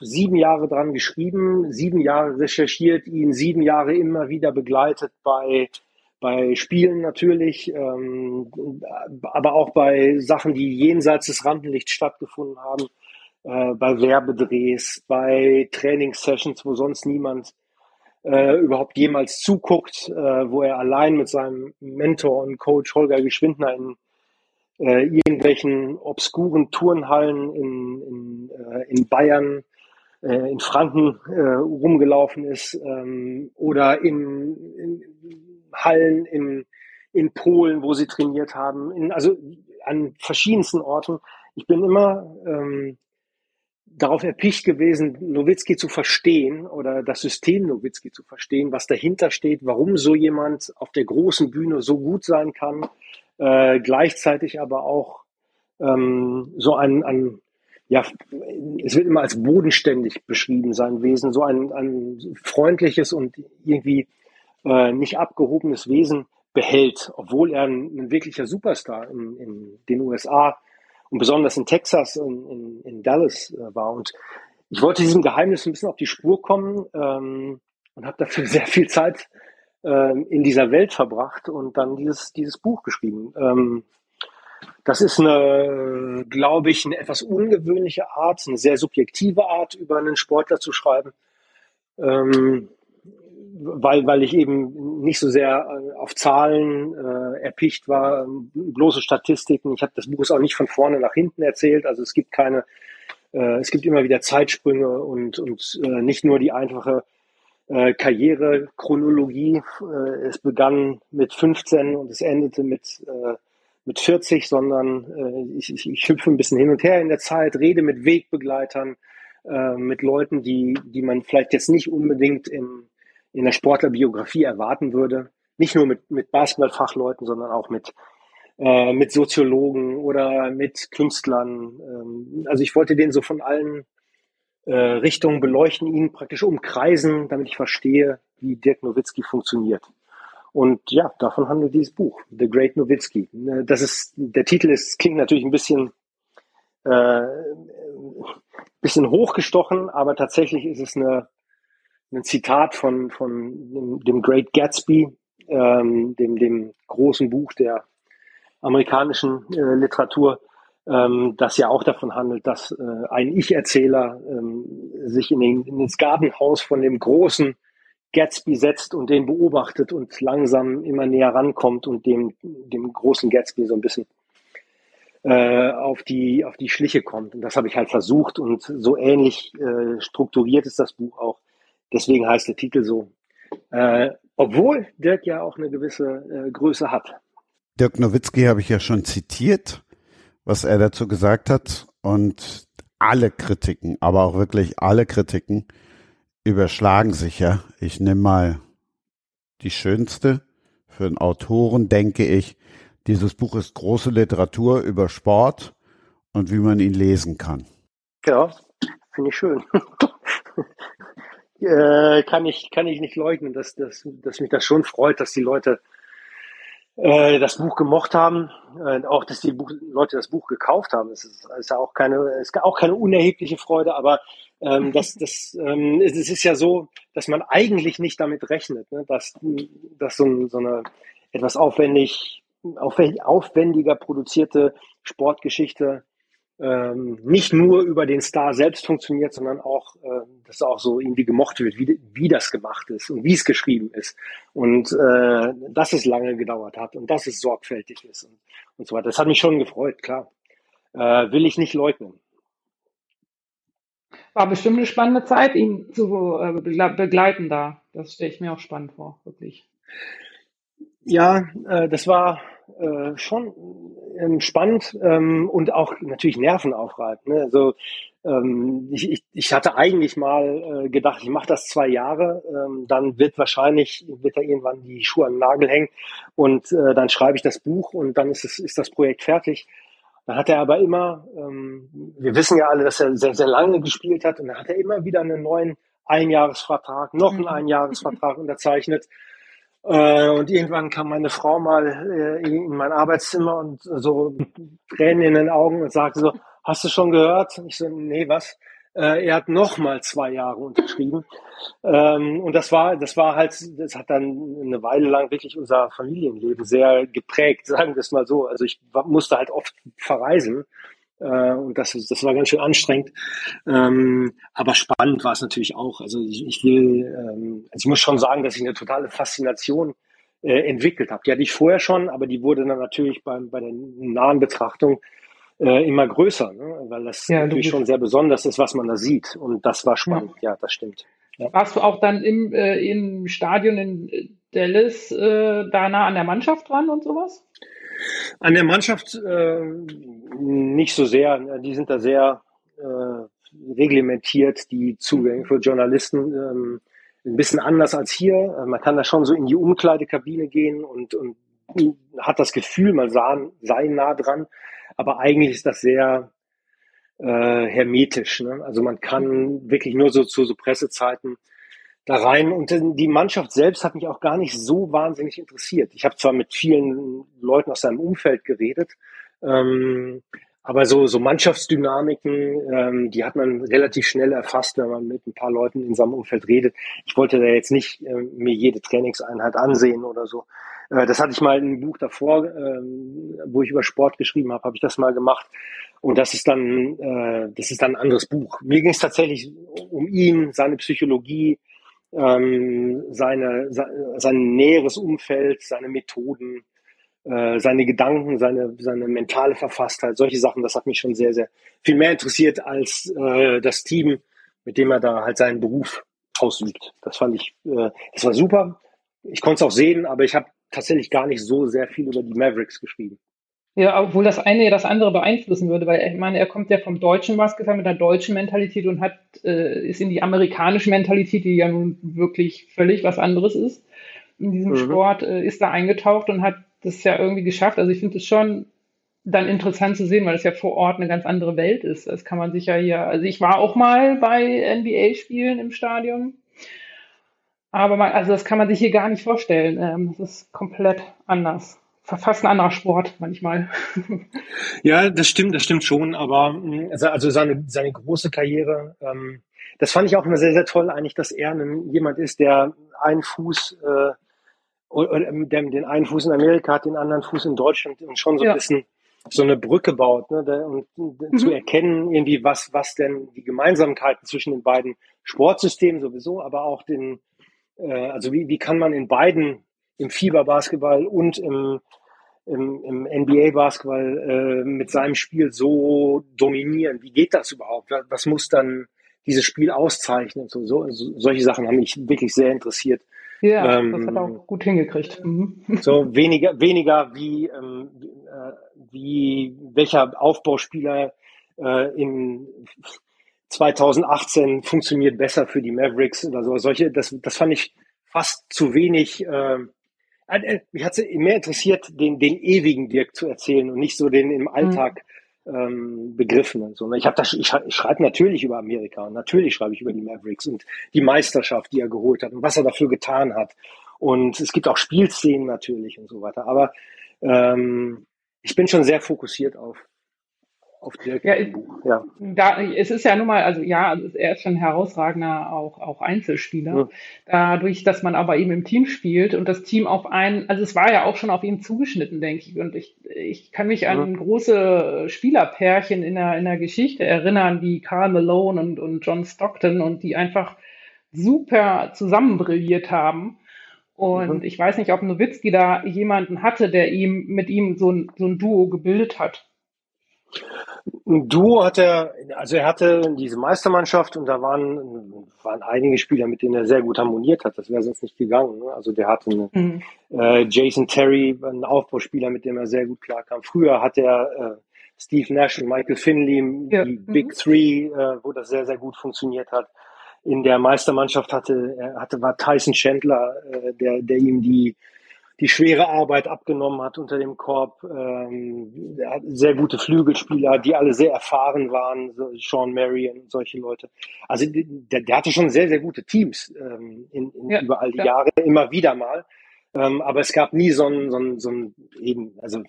sieben Jahre dran geschrieben, sieben Jahre recherchiert, ihn sieben Jahre immer wieder begleitet bei bei Spielen natürlich, ähm, aber auch bei Sachen, die jenseits des Rampenlichts stattgefunden haben, äh, bei Werbedrehs, bei Trainingssessions, wo sonst niemand äh, überhaupt jemals zuguckt, äh, wo er allein mit seinem Mentor und Coach Holger Geschwindner in äh, irgendwelchen obskuren Turnhallen in, in, äh, in Bayern, äh, in Franken äh, rumgelaufen ist ähm, oder in, in Hallen in, in Polen, wo sie trainiert haben, in, also an verschiedensten Orten. Ich bin immer ähm, darauf erpicht gewesen, Nowitzki zu verstehen oder das System Nowitzki zu verstehen, was dahinter steht, warum so jemand auf der großen Bühne so gut sein kann, äh, gleichzeitig aber auch ähm, so ein, ein, ja, es wird immer als bodenständig beschrieben, sein Wesen, so ein, ein freundliches und irgendwie äh, nicht abgehobenes Wesen behält, obwohl er ein, ein wirklicher Superstar in, in, den USA und besonders in Texas und in, in Dallas äh, war. Und ich wollte diesem Geheimnis ein bisschen auf die Spur kommen ähm, und habe dafür sehr viel Zeit ähm, in dieser Welt verbracht und dann dieses, dieses Buch geschrieben. Ähm, das ist eine, glaube ich, eine etwas ungewöhnliche Art, eine sehr subjektive Art, über einen Sportler zu schreiben. Ähm, weil, weil ich eben nicht so sehr äh, auf Zahlen äh, erpicht war, bloße Statistiken. Ich habe das Buch auch nicht von vorne nach hinten erzählt. Also es gibt keine, äh, es gibt immer wieder Zeitsprünge und, und äh, nicht nur die einfache äh, Karrierechronologie. Äh, es begann mit 15 und es endete mit, äh, mit 40, sondern äh, ich, ich, ich hüpfe ein bisschen hin und her in der Zeit, rede mit Wegbegleitern, äh, mit Leuten, die, die man vielleicht jetzt nicht unbedingt in, in der Sportlerbiografie erwarten würde. Nicht nur mit, mit Basketballfachleuten, sondern auch mit, äh, mit Soziologen oder mit Künstlern. Ähm, also ich wollte den so von allen äh, Richtungen beleuchten, ihn praktisch umkreisen, damit ich verstehe, wie Dirk Nowitzki funktioniert. Und ja, davon handelt dieses Buch, The Great Nowitzki. Äh, das ist, der Titel ist, klingt natürlich ein bisschen, äh, bisschen hochgestochen, aber tatsächlich ist es eine, ein Zitat von, von dem, Great Gatsby, ähm, dem, dem großen Buch der amerikanischen äh, Literatur, ähm, das ja auch davon handelt, dass äh, ein Ich-Erzähler ähm, sich in, den, in ins Gartenhaus von dem großen Gatsby setzt und den beobachtet und langsam immer näher rankommt und dem, dem großen Gatsby so ein bisschen äh, auf, die, auf die Schliche kommt. Und das habe ich halt versucht und so ähnlich äh, strukturiert ist das Buch auch. Deswegen heißt der Titel so. Äh, obwohl Dirk ja auch eine gewisse äh, Größe hat. Dirk Nowitzki habe ich ja schon zitiert, was er dazu gesagt hat. Und alle Kritiken, aber auch wirklich alle Kritiken überschlagen sich ja. Ich nehme mal die schönste. Für einen Autoren denke ich, dieses Buch ist große Literatur über Sport und wie man ihn lesen kann. Ja, finde ich schön. äh, kann ich kann ich nicht leugnen, dass, dass, dass mich das schon freut, dass die Leute äh, das Buch gemocht haben, äh, auch dass die Buch, Leute das Buch gekauft haben. Es ist, ist ja auch keine, ist auch keine unerhebliche Freude, aber ähm, das, das, ähm, es ist ja so, dass man eigentlich nicht damit rechnet, ne? dass, dass so, so eine etwas aufwendig, aufwendiger produzierte Sportgeschichte ähm, nicht nur über den Star selbst funktioniert, sondern auch, äh, dass auch so irgendwie gemocht wird, wie, wie das gemacht ist und wie es geschrieben ist und äh, dass es lange gedauert hat und dass es sorgfältig ist und, und so weiter. Das hat mich schon gefreut, klar. Äh, will ich nicht leugnen. War bestimmt eine spannende Zeit, ihn zu äh, begleiten da. Das stelle ich mir auch spannend vor, wirklich. Ja, äh, das war äh, schon ähm, spannend ähm, und auch natürlich nervenaufreibend. Ne? Also ähm, ich, ich, ich hatte eigentlich mal äh, gedacht, ich mache das zwei Jahre, ähm, dann wird wahrscheinlich, wird da irgendwann die Schuhe an den Nagel hängen und äh, dann schreibe ich das Buch und dann ist, es, ist das Projekt fertig. Dann hat er aber immer, ähm, wir wissen ja alle, dass er sehr, sehr lange gespielt hat und dann hat er immer wieder einen neuen Einjahresvertrag, noch einen mhm. Einjahresvertrag unterzeichnet. Äh, und irgendwann kam meine Frau mal äh, in mein Arbeitszimmer und so Tränen in den Augen und sagte so, hast du schon gehört? Und ich so, nee, was? Äh, er hat noch mal zwei Jahre unterschrieben. Ähm, und das war, das war halt, das hat dann eine Weile lang wirklich unser Familienleben sehr geprägt, sagen wir es mal so. Also ich musste halt oft verreisen äh, und das, das war ganz schön anstrengend. Ähm, aber spannend war es natürlich auch. Also ich, ich will, ähm, also ich muss schon sagen, dass ich eine totale Faszination äh, entwickelt habe. Die hatte ich vorher schon, aber die wurde dann natürlich beim, bei der nahen Betrachtung äh, immer größer, ne? weil das ja, natürlich schon sehr besonders ist, was man da sieht. Und das war spannend. Ja, ja das stimmt. Ja. Warst du auch dann im, äh, im Stadion in Dallas äh, da nah an der Mannschaft dran und sowas? An der Mannschaft äh, nicht so sehr. Die sind da sehr äh, reglementiert, die Zugänge für Journalisten. Ähm, ein bisschen anders als hier. Man kann da schon so in die Umkleidekabine gehen und, und hat das Gefühl, man sah, sei nah dran. Aber eigentlich ist das sehr äh, hermetisch. Ne? Also man kann wirklich nur so zu so Pressezeiten da rein und die Mannschaft selbst hat mich auch gar nicht so wahnsinnig interessiert. Ich habe zwar mit vielen Leuten aus seinem Umfeld geredet, ähm, aber so, so Mannschaftsdynamiken, ähm, die hat man relativ schnell erfasst, wenn man mit ein paar Leuten in seinem Umfeld redet. Ich wollte da jetzt nicht äh, mir jede Trainingseinheit ansehen oder so. Äh, das hatte ich mal in einem Buch davor, äh, wo ich über Sport geschrieben habe, habe ich das mal gemacht. Und das ist dann, äh, das ist dann ein anderes Buch. Mir ging es tatsächlich um ihn, seine Psychologie, ähm, seine, sein näheres Umfeld, seine Methoden, äh, seine Gedanken, seine, seine mentale Verfasstheit, solche Sachen, das hat mich schon sehr, sehr viel mehr interessiert als äh, das Team, mit dem er da halt seinen Beruf ausübt. Das fand ich, äh, das war super. Ich konnte es auch sehen, aber ich habe tatsächlich gar nicht so sehr viel über die Mavericks geschrieben. Ja, obwohl das eine ja das andere beeinflussen würde, weil ich meine, er kommt ja vom deutschen Basketball mit der deutschen Mentalität und hat, äh, ist in die amerikanische Mentalität, die ja nun wirklich völlig was anderes ist, in diesem mhm. Sport, äh, ist da eingetaucht und hat das ja irgendwie geschafft. Also ich finde es schon dann interessant zu sehen, weil es ja vor Ort eine ganz andere Welt ist. Das kann man sich ja hier, also ich war auch mal bei NBA-Spielen im Stadion. Aber man, also das kann man sich hier gar nicht vorstellen. Ähm, das ist komplett anders fast ein anderer Sport manchmal. Ja, das stimmt, das stimmt schon. Aber mm, also, also seine, seine große Karriere, ähm, das fand ich auch immer sehr, sehr toll eigentlich, dass er ein, jemand ist, der einen Fuß, äh, oder, der den einen Fuß in Amerika hat, den anderen Fuß in Deutschland und schon so ja. ein bisschen so eine Brücke baut ne, und mhm. zu erkennen irgendwie, was, was denn die Gemeinsamkeiten zwischen den beiden Sportsystemen sowieso, aber auch den, äh, also wie, wie kann man in beiden, im Fieberbasketball und im im, im NBA-Basketball äh, mit seinem Spiel so dominieren? Wie geht das überhaupt? Was muss dann dieses Spiel auszeichnen? So, so, solche Sachen haben mich wirklich sehr interessiert. Ja, ähm, das hat er auch gut hingekriegt. Mhm. So weniger, weniger wie, ähm, äh, wie welcher Aufbauspieler äh, in 2018 funktioniert besser für die Mavericks oder so. Solche, das, das fand ich fast zu wenig. Äh, mich hat es mehr interessiert, den, den ewigen Dirk zu erzählen und nicht so den im Alltag mhm. ähm, begriffenen. So, ich, hab das, ich, ich schreibe natürlich über Amerika und natürlich schreibe ich über die Mavericks und die Meisterschaft, die er geholt hat und was er dafür getan hat. Und es gibt auch Spielszenen natürlich und so weiter. Aber ähm, ich bin schon sehr fokussiert auf auf Dirk ja, Buch. Ja. Da, es ist ja nun mal, also ja, also er ist schon herausragender auch, auch Einzelspieler. Ja. Dadurch, dass man aber eben im Team spielt und das Team auf einen, also es war ja auch schon auf ihn zugeschnitten, denke ich. Und ich, ich kann mich an große Spielerpärchen in der, in der Geschichte erinnern, wie Carl Malone und, und John Stockton und die einfach super zusammenbrilliert haben. Und mhm. ich weiß nicht, ob Nowitzki da jemanden hatte, der ihm mit ihm so ein, so ein Duo gebildet hat. Ein Duo hat er, also er hatte diese Meistermannschaft und da waren, waren einige Spieler, mit denen er sehr gut harmoniert hat. Das wäre sonst nicht gegangen. Ne? Also der hatte eine, mhm. äh, Jason Terry, einen Aufbauspieler, mit dem er sehr gut klarkam. Früher hat er äh, Steve Nash und Michael Finley, ja. die mhm. Big Three, äh, wo das sehr, sehr gut funktioniert hat. In der Meistermannschaft hatte, er hatte war Tyson Chandler, äh, der, der ihm die die schwere Arbeit abgenommen hat unter dem Korb. Ähm, sehr gute Flügelspieler, die alle sehr erfahren waren, so Sean Marion und solche Leute. Also der, der hatte schon sehr, sehr gute Teams ähm, in, in ja, über all die ja. Jahre, immer wieder mal. Ähm, aber es gab nie so ein, so ein, so ein eben, also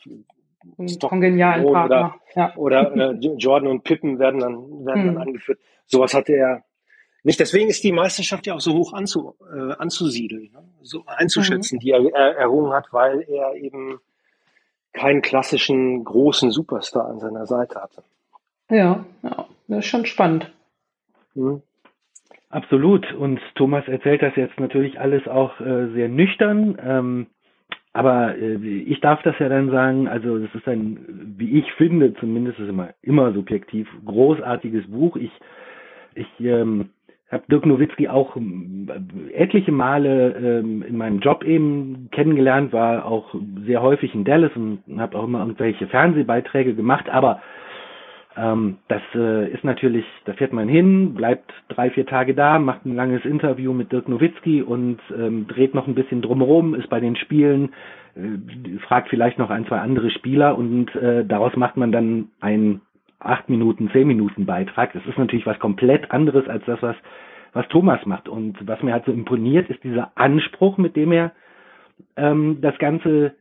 Stockton genialen Partner. Oder, ja. oder äh, Jordan und Pippen werden dann, werden hm. dann angeführt. Sowas hatte er nicht deswegen ist die Meisterschaft ja auch so hoch anzu, äh, anzusiedeln, ne? so einzuschätzen, mhm. die er, er errungen hat, weil er eben keinen klassischen großen Superstar an seiner Seite hatte. Ja, ja das ist schon spannend. Mhm. Absolut. Und Thomas erzählt das jetzt natürlich alles auch äh, sehr nüchtern. Ähm, aber äh, ich darf das ja dann sagen, also das ist ein, wie ich finde, zumindest ist immer, immer subjektiv, großartiges Buch. Ich, ich ähm, habe Dirk Nowitzki auch ähm, etliche Male ähm, in meinem Job eben kennengelernt, war auch sehr häufig in Dallas und habe auch immer irgendwelche Fernsehbeiträge gemacht, aber ähm, das äh, ist natürlich, da fährt man hin, bleibt drei, vier Tage da, macht ein langes Interview mit Dirk Nowitzki und ähm, dreht noch ein bisschen drumherum, ist bei den Spielen, äh, fragt vielleicht noch ein, zwei andere Spieler und äh, daraus macht man dann ein acht Minuten, zehn Minuten Beitrag. Das ist natürlich was komplett anderes als das, was was Thomas macht. Und was mir halt so imponiert, ist dieser Anspruch, mit dem er ähm, das Ganze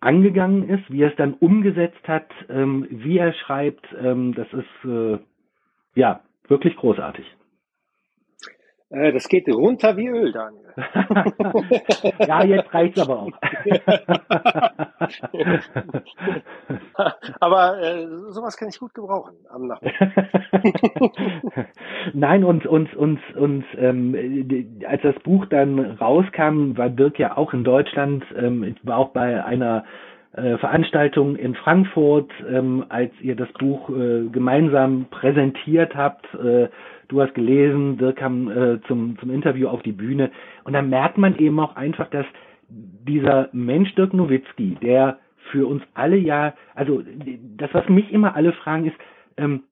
angegangen ist, wie er es dann umgesetzt hat, ähm, wie er schreibt, ähm, das ist äh, ja wirklich großartig. Äh, das geht runter wie Öl, Daniel. ja, jetzt reicht's aber auch. aber äh, sowas kann ich gut gebrauchen am Nachmittag. Nein, und, und, und, und ähm, als das Buch dann rauskam, war Dirk ja auch in Deutschland, ähm, war auch bei einer äh, Veranstaltung in Frankfurt, ähm, als ihr das Buch äh, gemeinsam präsentiert habt. Äh, du hast gelesen, Dirk kam äh, zum, zum Interview auf die Bühne. Und da merkt man eben auch einfach, dass dieser Mensch Dirk Nowitzki, der für uns alle ja, also das, was mich immer alle fragen, ist, ähm,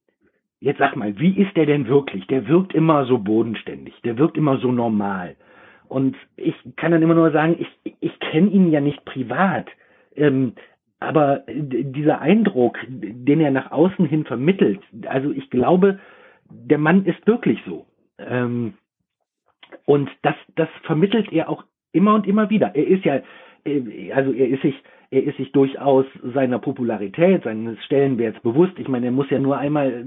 jetzt sag mal, wie ist der denn wirklich? Der wirkt immer so bodenständig, der wirkt immer so normal. Und ich kann dann immer nur sagen, ich, ich kenne ihn ja nicht privat. Ähm, aber dieser Eindruck, den er nach außen hin vermittelt, also ich glaube, der Mann ist wirklich so. Ähm, und das, das vermittelt er auch immer und immer wieder. Er ist ja, äh, also er ist sich, er ist sich durchaus seiner Popularität, seines Stellenwerts bewusst. Ich meine, er muss ja nur einmal,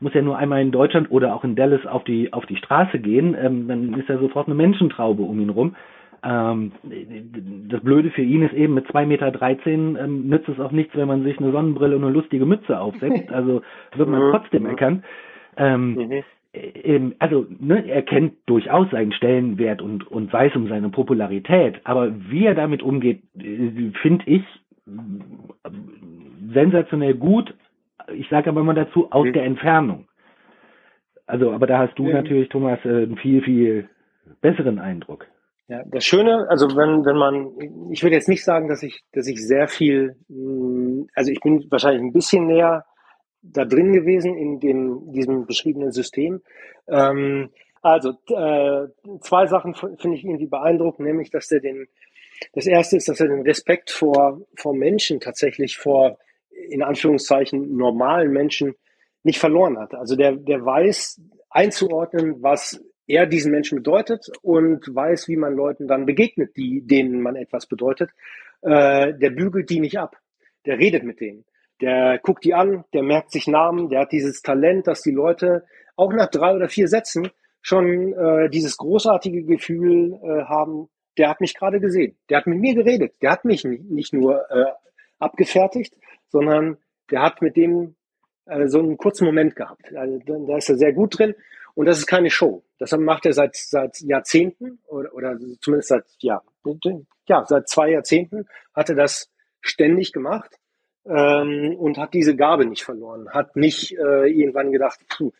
muss ja nur einmal in Deutschland oder auch in Dallas auf die, auf die Straße gehen, ähm, dann ist er sofort eine Menschentraube um ihn rum. Ähm, das Blöde für ihn ist eben, mit 2,13 Meter ähm, nützt es auch nichts, wenn man sich eine Sonnenbrille und eine lustige Mütze aufsetzt. Also wird man mhm. trotzdem erkannt. Ähm, mhm. äh, also ne, er kennt durchaus seinen Stellenwert und, und weiß um seine Popularität, aber wie er damit umgeht, äh, finde ich sensationell gut. Ich sage aber immer dazu, aus mhm. der Entfernung. Also, aber da hast du natürlich, Thomas, äh, einen viel, viel besseren Eindruck. Ja, das Schöne, also wenn, wenn man, ich würde jetzt nicht sagen, dass ich, dass ich sehr viel, hm, also ich bin wahrscheinlich ein bisschen näher da drin gewesen in dem, diesem beschriebenen System. Ähm, also äh, zwei Sachen finde ich irgendwie beeindruckend, nämlich, dass er den, das erste ist, dass er den Respekt vor, vor Menschen tatsächlich vor, in Anführungszeichen, normalen Menschen nicht verloren hat. Also der, der weiß einzuordnen, was er diesen Menschen bedeutet und weiß, wie man Leuten dann begegnet, die, denen man etwas bedeutet. Äh, der bügelt die nicht ab. Der redet mit denen. Der guckt die an, der merkt sich Namen, der hat dieses Talent, dass die Leute auch nach drei oder vier Sätzen schon äh, dieses großartige Gefühl äh, haben, der hat mich gerade gesehen, der hat mit mir geredet, der hat mich nicht, nur äh, abgefertigt, sondern der hat mit dem äh, so einen kurzen Moment gehabt. Also, da ist er sehr gut drin. Und das ist keine Show. Das macht er seit, seit Jahrzehnten oder, oder zumindest seit, ja, ja, seit zwei Jahrzehnten hat er das ständig gemacht ähm, und hat diese Gabe nicht verloren. Hat nicht äh, irgendwann gedacht, puh,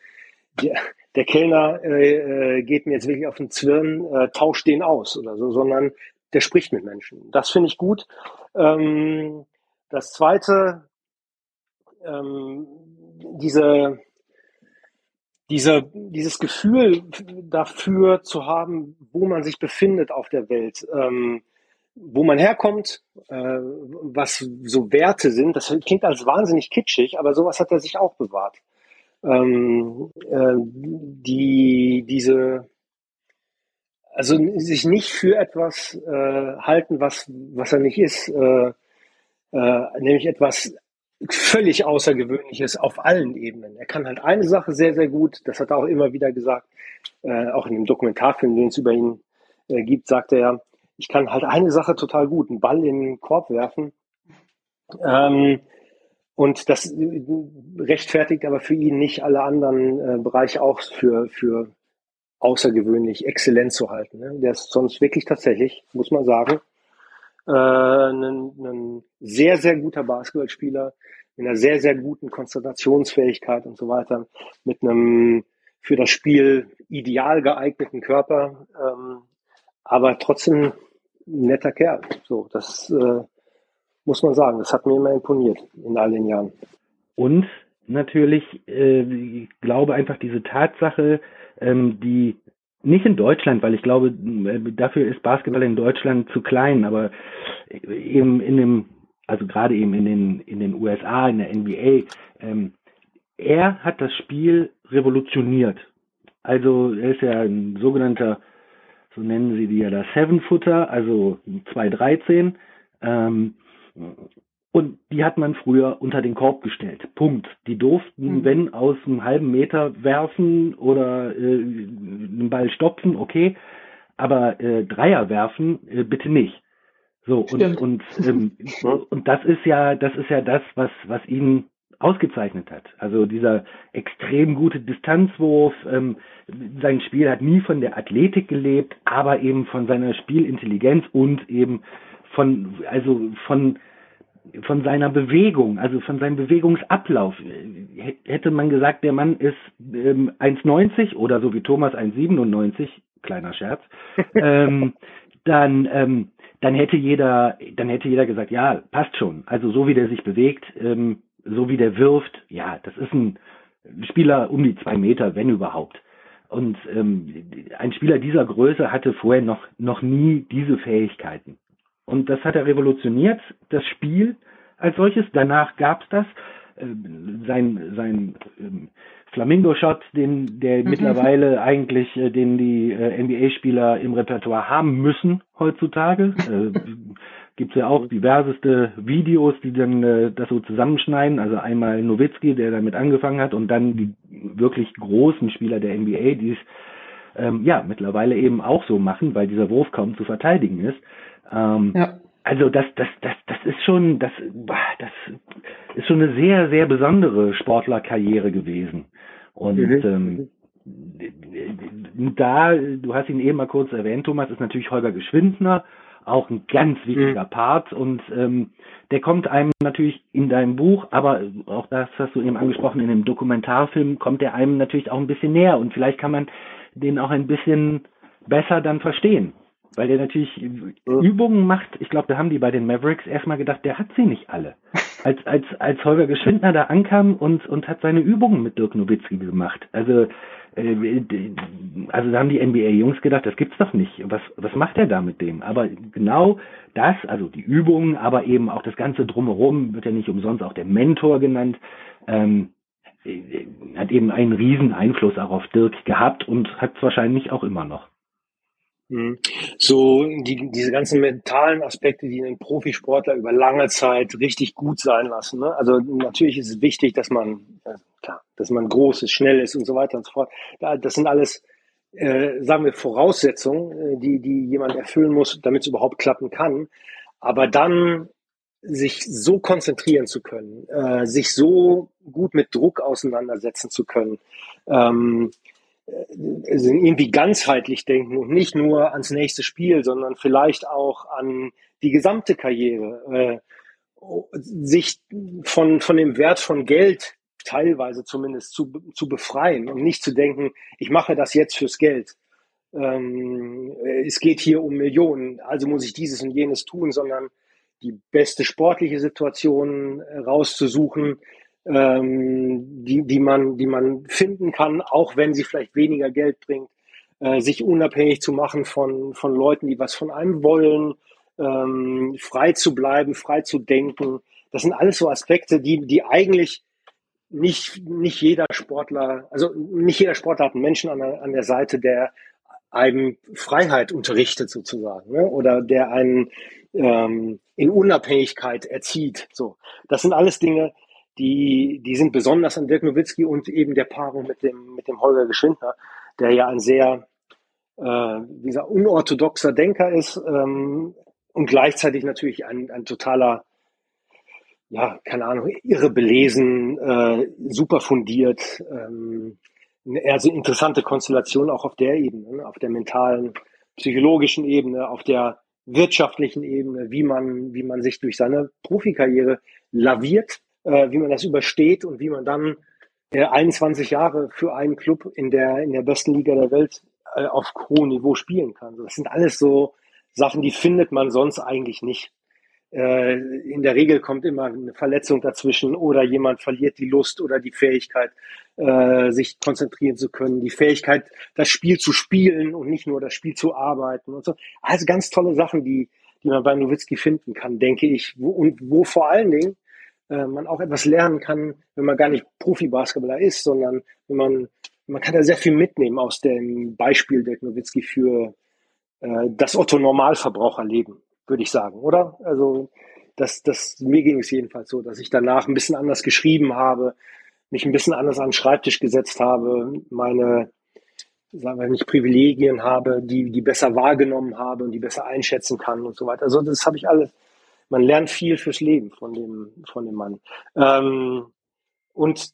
der, der Kellner äh, äh, geht mir jetzt wirklich auf den Zwirn, äh, tauscht den aus oder so, sondern der spricht mit Menschen. Das finde ich gut. Ähm, das zweite, ähm, diese diese, dieses Gefühl dafür zu haben, wo man sich befindet auf der Welt, ähm, wo man herkommt, äh, was so Werte sind, das klingt als wahnsinnig kitschig, aber sowas hat er sich auch bewahrt. Ähm, äh, die, diese, also sich nicht für etwas äh, halten, was, was er nicht ist, äh, äh, nämlich etwas völlig Außergewöhnliches auf allen Ebenen. Er kann halt eine Sache sehr, sehr gut, das hat er auch immer wieder gesagt, äh, auch in dem Dokumentarfilm, den es über ihn äh, gibt, sagt er, ich kann halt eine Sache total gut, einen Ball in den Korb werfen. Ähm, und das rechtfertigt aber für ihn nicht alle anderen äh, Bereiche auch für, für außergewöhnlich exzellent zu halten. Ne? Der ist sonst wirklich tatsächlich, muss man sagen, äh, ein, ein sehr, sehr guter Basketballspieler mit einer sehr, sehr guten Konzentrationsfähigkeit und so weiter, mit einem für das Spiel ideal geeigneten Körper, ähm, aber trotzdem ein netter Kerl. So, das äh, muss man sagen. Das hat mir immer imponiert in all den Jahren. Und natürlich, äh, ich glaube einfach diese Tatsache, ähm, die nicht in Deutschland, weil ich glaube, dafür ist Basketball in Deutschland zu klein, aber eben in dem, also gerade eben in den, in den USA, in der NBA, ähm, er hat das Spiel revolutioniert. Also er ist ja ein sogenannter, so nennen sie die ja da Seven-Footer, also 2,13. Ähm, und die hat man früher unter den Korb gestellt. Punkt. Die durften, mhm. wenn aus einem halben Meter werfen oder äh, einen Ball stopfen, okay. Aber äh, Dreier werfen, äh, bitte nicht. So, und, und, ähm, und das ist ja, das ist ja das, was, was ihn ausgezeichnet hat. Also dieser extrem gute Distanzwurf, ähm, sein Spiel hat nie von der Athletik gelebt, aber eben von seiner Spielintelligenz und eben von, also von von seiner Bewegung, also von seinem Bewegungsablauf. Hätte man gesagt, der Mann ist ähm, 1,90 oder so wie Thomas 1,97, kleiner Scherz, ähm, dann, ähm, dann hätte jeder, dann hätte jeder gesagt, ja, passt schon. Also so wie der sich bewegt, ähm, so wie der wirft, ja, das ist ein Spieler um die zwei Meter, wenn überhaupt. Und ähm, ein Spieler dieser Größe hatte vorher noch, noch nie diese Fähigkeiten. Und das hat er revolutioniert, das Spiel als solches. Danach gab es das. Äh, sein sein ähm, Flamingo-Shot, den der mhm. mittlerweile eigentlich, äh, den die äh, NBA-Spieler im Repertoire haben müssen heutzutage. äh, Gibt es ja auch diverseste Videos, die dann äh, das so zusammenschneiden. Also einmal Nowitzki, der damit angefangen hat, und dann die wirklich großen Spieler der NBA, die es ähm, ja mittlerweile eben auch so machen, weil dieser Wurf kaum zu verteidigen ist. Ähm, ja. Also das, das, das, das ist schon, das, das ist schon eine sehr, sehr besondere Sportlerkarriere gewesen. Und mhm. ähm, da, du hast ihn eben mal kurz erwähnt, Thomas, ist natürlich Holger Geschwindner, auch ein ganz wichtiger mhm. Part und ähm, der kommt einem natürlich in deinem Buch, aber auch das hast du eben angesprochen, in dem Dokumentarfilm kommt der einem natürlich auch ein bisschen näher und vielleicht kann man den auch ein bisschen besser dann verstehen weil der natürlich Übungen macht. Ich glaube, da haben die bei den Mavericks erstmal gedacht, der hat sie nicht alle. Als, als, als Holger Geschwindner da ankam und, und hat seine Übungen mit Dirk Nowitzki gemacht. Also, äh, also da haben die NBA-Jungs gedacht, das gibt's doch nicht. Was, was macht er da mit dem? Aber genau das, also die Übungen, aber eben auch das Ganze drumherum, wird ja nicht umsonst auch der Mentor genannt, ähm, äh, hat eben einen riesen Einfluss auch auf Dirk gehabt und hat es wahrscheinlich auch immer noch. Mhm. So die, diese ganzen mentalen Aspekte, die einen Profisportler über lange Zeit richtig gut sein lassen. Ne? Also natürlich ist es wichtig, dass man äh, klar, dass man groß ist, schnell ist und so weiter und so fort. Das sind alles, äh, sagen wir, Voraussetzungen, äh, die die jemand erfüllen muss, damit es überhaupt klappen kann. Aber dann sich so konzentrieren zu können, äh, sich so gut mit Druck auseinandersetzen zu können. Ähm, also irgendwie ganzheitlich denken und nicht nur ans nächste Spiel, sondern vielleicht auch an die gesamte Karriere, äh, sich von, von dem Wert von Geld teilweise zumindest zu, zu befreien und nicht zu denken, ich mache das jetzt fürs Geld. Ähm, es geht hier um Millionen, also muss ich dieses und jenes tun, sondern die beste sportliche Situation rauszusuchen, ähm, die, die, man, die man finden kann, auch wenn sie vielleicht weniger Geld bringt, äh, sich unabhängig zu machen von, von Leuten, die was von einem wollen, ähm, frei zu bleiben, frei zu denken. Das sind alles so Aspekte, die, die eigentlich nicht, nicht jeder Sportler, also nicht jeder Sportler hat einen Menschen an der, an der Seite, der einem Freiheit unterrichtet sozusagen, ne? oder der einen ähm, in Unabhängigkeit erzieht. So, das sind alles Dinge, die, die sind besonders an Dirk Nowitzki und eben der Paarung mit dem, mit dem Holger Geschwindner, der ja ein sehr, äh, dieser unorthodoxer Denker ist ähm, und gleichzeitig natürlich ein, ein totaler, ja, keine Ahnung, irre belesen, äh, super fundiert, ähm, eine eher so interessante Konstellation auch auf der Ebene, ne? auf der mentalen, psychologischen Ebene, auf der wirtschaftlichen Ebene, wie man, wie man sich durch seine Profikarriere laviert äh, wie man das übersteht und wie man dann äh, 21 Jahre für einen Club in der, in der besten Liga der Welt äh, auf hohem Niveau spielen kann. Das sind alles so Sachen, die findet man sonst eigentlich nicht. Äh, in der Regel kommt immer eine Verletzung dazwischen oder jemand verliert die Lust oder die Fähigkeit, äh, sich konzentrieren zu können, die Fähigkeit, das Spiel zu spielen und nicht nur das Spiel zu arbeiten und so. Also ganz tolle Sachen, die, die man bei Nowitzki finden kann, denke ich. Wo, und wo vor allen Dingen äh, man auch etwas lernen kann, wenn man gar nicht Profi-Basketballer ist, sondern wenn man man kann da sehr viel mitnehmen aus dem Beispiel Dirk Nowitzki für äh, das Otto-Normalverbraucherleben, würde ich sagen, oder? Also das, das, mir ging es jedenfalls so, dass ich danach ein bisschen anders geschrieben habe, mich ein bisschen anders an den Schreibtisch gesetzt habe, meine, sagen wir nicht Privilegien habe, die, die besser wahrgenommen habe und die besser einschätzen kann und so weiter. Also das habe ich alles. Man lernt viel fürs Leben von dem, von dem Mann. Ähm, und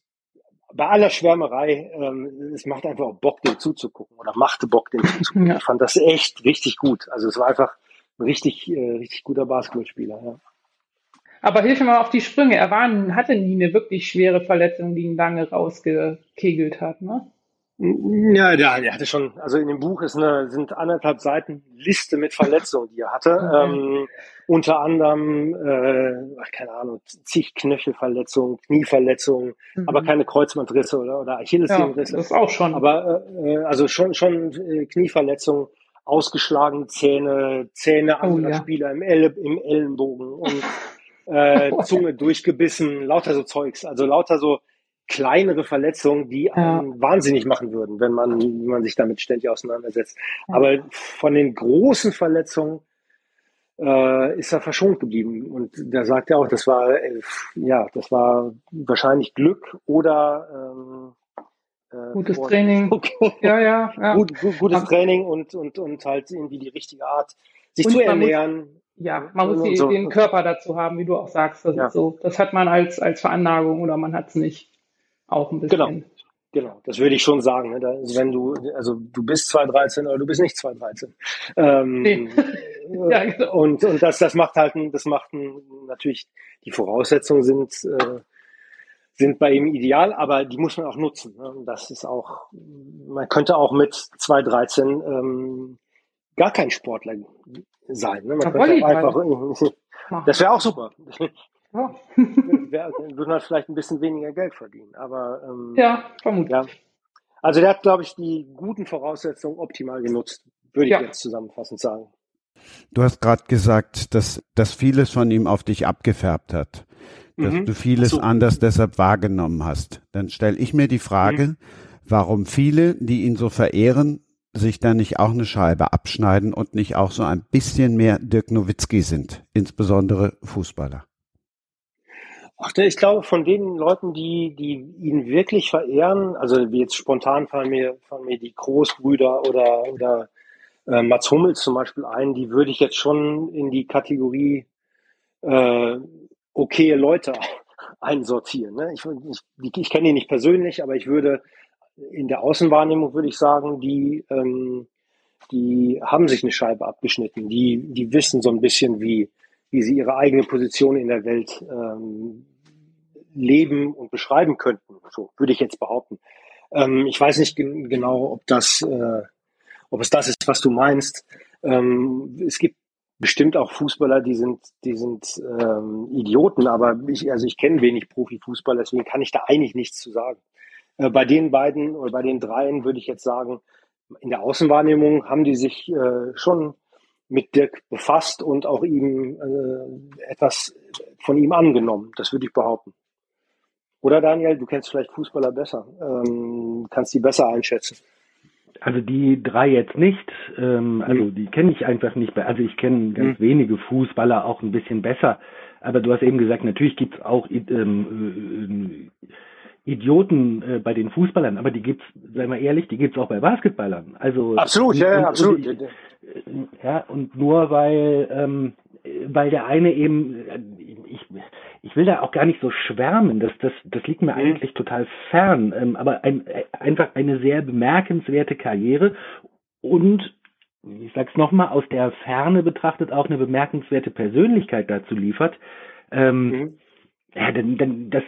bei aller Schwärmerei, ähm, es macht einfach auch Bock, dem zuzugucken oder machte Bock, dem zuzugucken. Ja. Ich fand das echt richtig gut. Also es war einfach ein richtig, äh, richtig guter Basketballspieler. Ja. Aber hilf mir mal auf die Sprünge. Er war, hatte nie eine wirklich schwere Verletzung, die ihn lange rausgekegelt hat, ne? Ja, der, der hatte schon, also in dem Buch ist eine, sind anderthalb Seiten Liste mit Verletzungen, die er hatte. Ähm, unter anderem, äh, keine Ahnung, zig Knöchelverletzungen, Knieverletzungen, mhm. aber keine Kreuzbandrisse oder, oder Achillessehnenrisse. Ja, das auch schon. Aber äh, also schon, schon äh, Knieverletzungen, ausgeschlagene Zähne, Zähne oh, anderer ja. Spieler im, El im Ellenbogen und äh, Zunge durchgebissen, lauter so Zeugs. Also lauter so kleinere Verletzungen, die ja. einen wahnsinnig machen würden, wenn man, wenn man sich damit ständig auseinandersetzt. Ja. Aber von den großen Verletzungen äh, ist er verschont geblieben. Und da sagt er auch, das war äh, ja, das war wahrscheinlich Glück oder ähm, äh, gutes Training. Okay. Ja, ja, ja. Gut, gut, gutes Training und, und, und halt irgendwie die richtige Art, sich zu ernähren. ja, man muss die, so. den Körper dazu haben, wie du auch sagst. Das, ja. so, das hat man als, als Veranlagung oder man hat es nicht auch ein bisschen. Genau. Genau, das würde ich schon sagen. Ne? Also wenn du, also du bist 213 oder du bist nicht 213. Ähm, nee. ja, genau. Und, und das, das macht halt, das macht ein, natürlich, die Voraussetzungen sind, äh, sind bei ihm ideal, aber die muss man auch nutzen. Ne? Das ist auch, man könnte auch mit 213 ähm, gar kein Sportler sein. Ne? Man könnte einfach, das wäre auch super. Ja. würde man vielleicht ein bisschen weniger Geld verdienen. Aber ähm, ja, vermutlich. Ja. Also der hat, glaube ich, die guten Voraussetzungen optimal genutzt, würde ich ja. jetzt zusammenfassend sagen. Du hast gerade gesagt, dass, dass vieles von ihm auf dich abgefärbt hat, dass mhm. du vieles so. anders deshalb wahrgenommen hast. Dann stelle ich mir die Frage, mhm. warum viele, die ihn so verehren, sich da nicht auch eine Scheibe abschneiden und nicht auch so ein bisschen mehr Dirk Nowitzki sind, insbesondere Fußballer. Ach, ich glaube, von den Leuten, die, die ihn wirklich verehren, also wie jetzt spontan fallen mir, fallen mir die Großbrüder oder, oder äh, Mats Hummels zum Beispiel ein, die würde ich jetzt schon in die Kategorie äh, okaye Leute einsortieren. Ne? Ich, ich, ich kenne ihn nicht persönlich, aber ich würde in der Außenwahrnehmung würde ich sagen, die, ähm, die haben sich eine Scheibe abgeschnitten. Die, die wissen so ein bisschen, wie, wie sie ihre eigene Position in der Welt ähm, leben und beschreiben könnten. So würde ich jetzt behaupten. Ähm, ich weiß nicht genau, ob das, äh, ob es das ist, was du meinst. Ähm, es gibt bestimmt auch Fußballer, die sind, die sind ähm, Idioten, aber ich, also ich kenne wenig Profifußballer, deswegen kann ich da eigentlich nichts zu sagen. Äh, bei den beiden oder bei den dreien würde ich jetzt sagen, in der Außenwahrnehmung haben die sich äh, schon mit Dirk befasst und auch ihm äh, etwas von ihm angenommen. Das würde ich behaupten. Oder Daniel, du kennst vielleicht Fußballer besser, ähm, kannst die besser einschätzen. Also die drei jetzt nicht, ähm, also mhm. die kenne ich einfach nicht. Also ich kenne ganz mhm. wenige Fußballer auch ein bisschen besser. Aber du hast eben gesagt, natürlich gibt es auch ähm, äh, Idioten äh, bei den Fußballern, aber die gibt's, sei mal ehrlich, die gibt's auch bei Basketballern. Also absolut, ja, und, absolut. Und, ja, und nur weil ähm, weil der eine eben, ich, ich will da auch gar nicht so schwärmen, das, das, das liegt mir mhm. eigentlich total fern, ähm, aber ein, einfach eine sehr bemerkenswerte Karriere und ich sag's nochmal, aus der Ferne betrachtet auch eine bemerkenswerte Persönlichkeit dazu liefert. Ähm, mhm. Ja, dann, dann, das,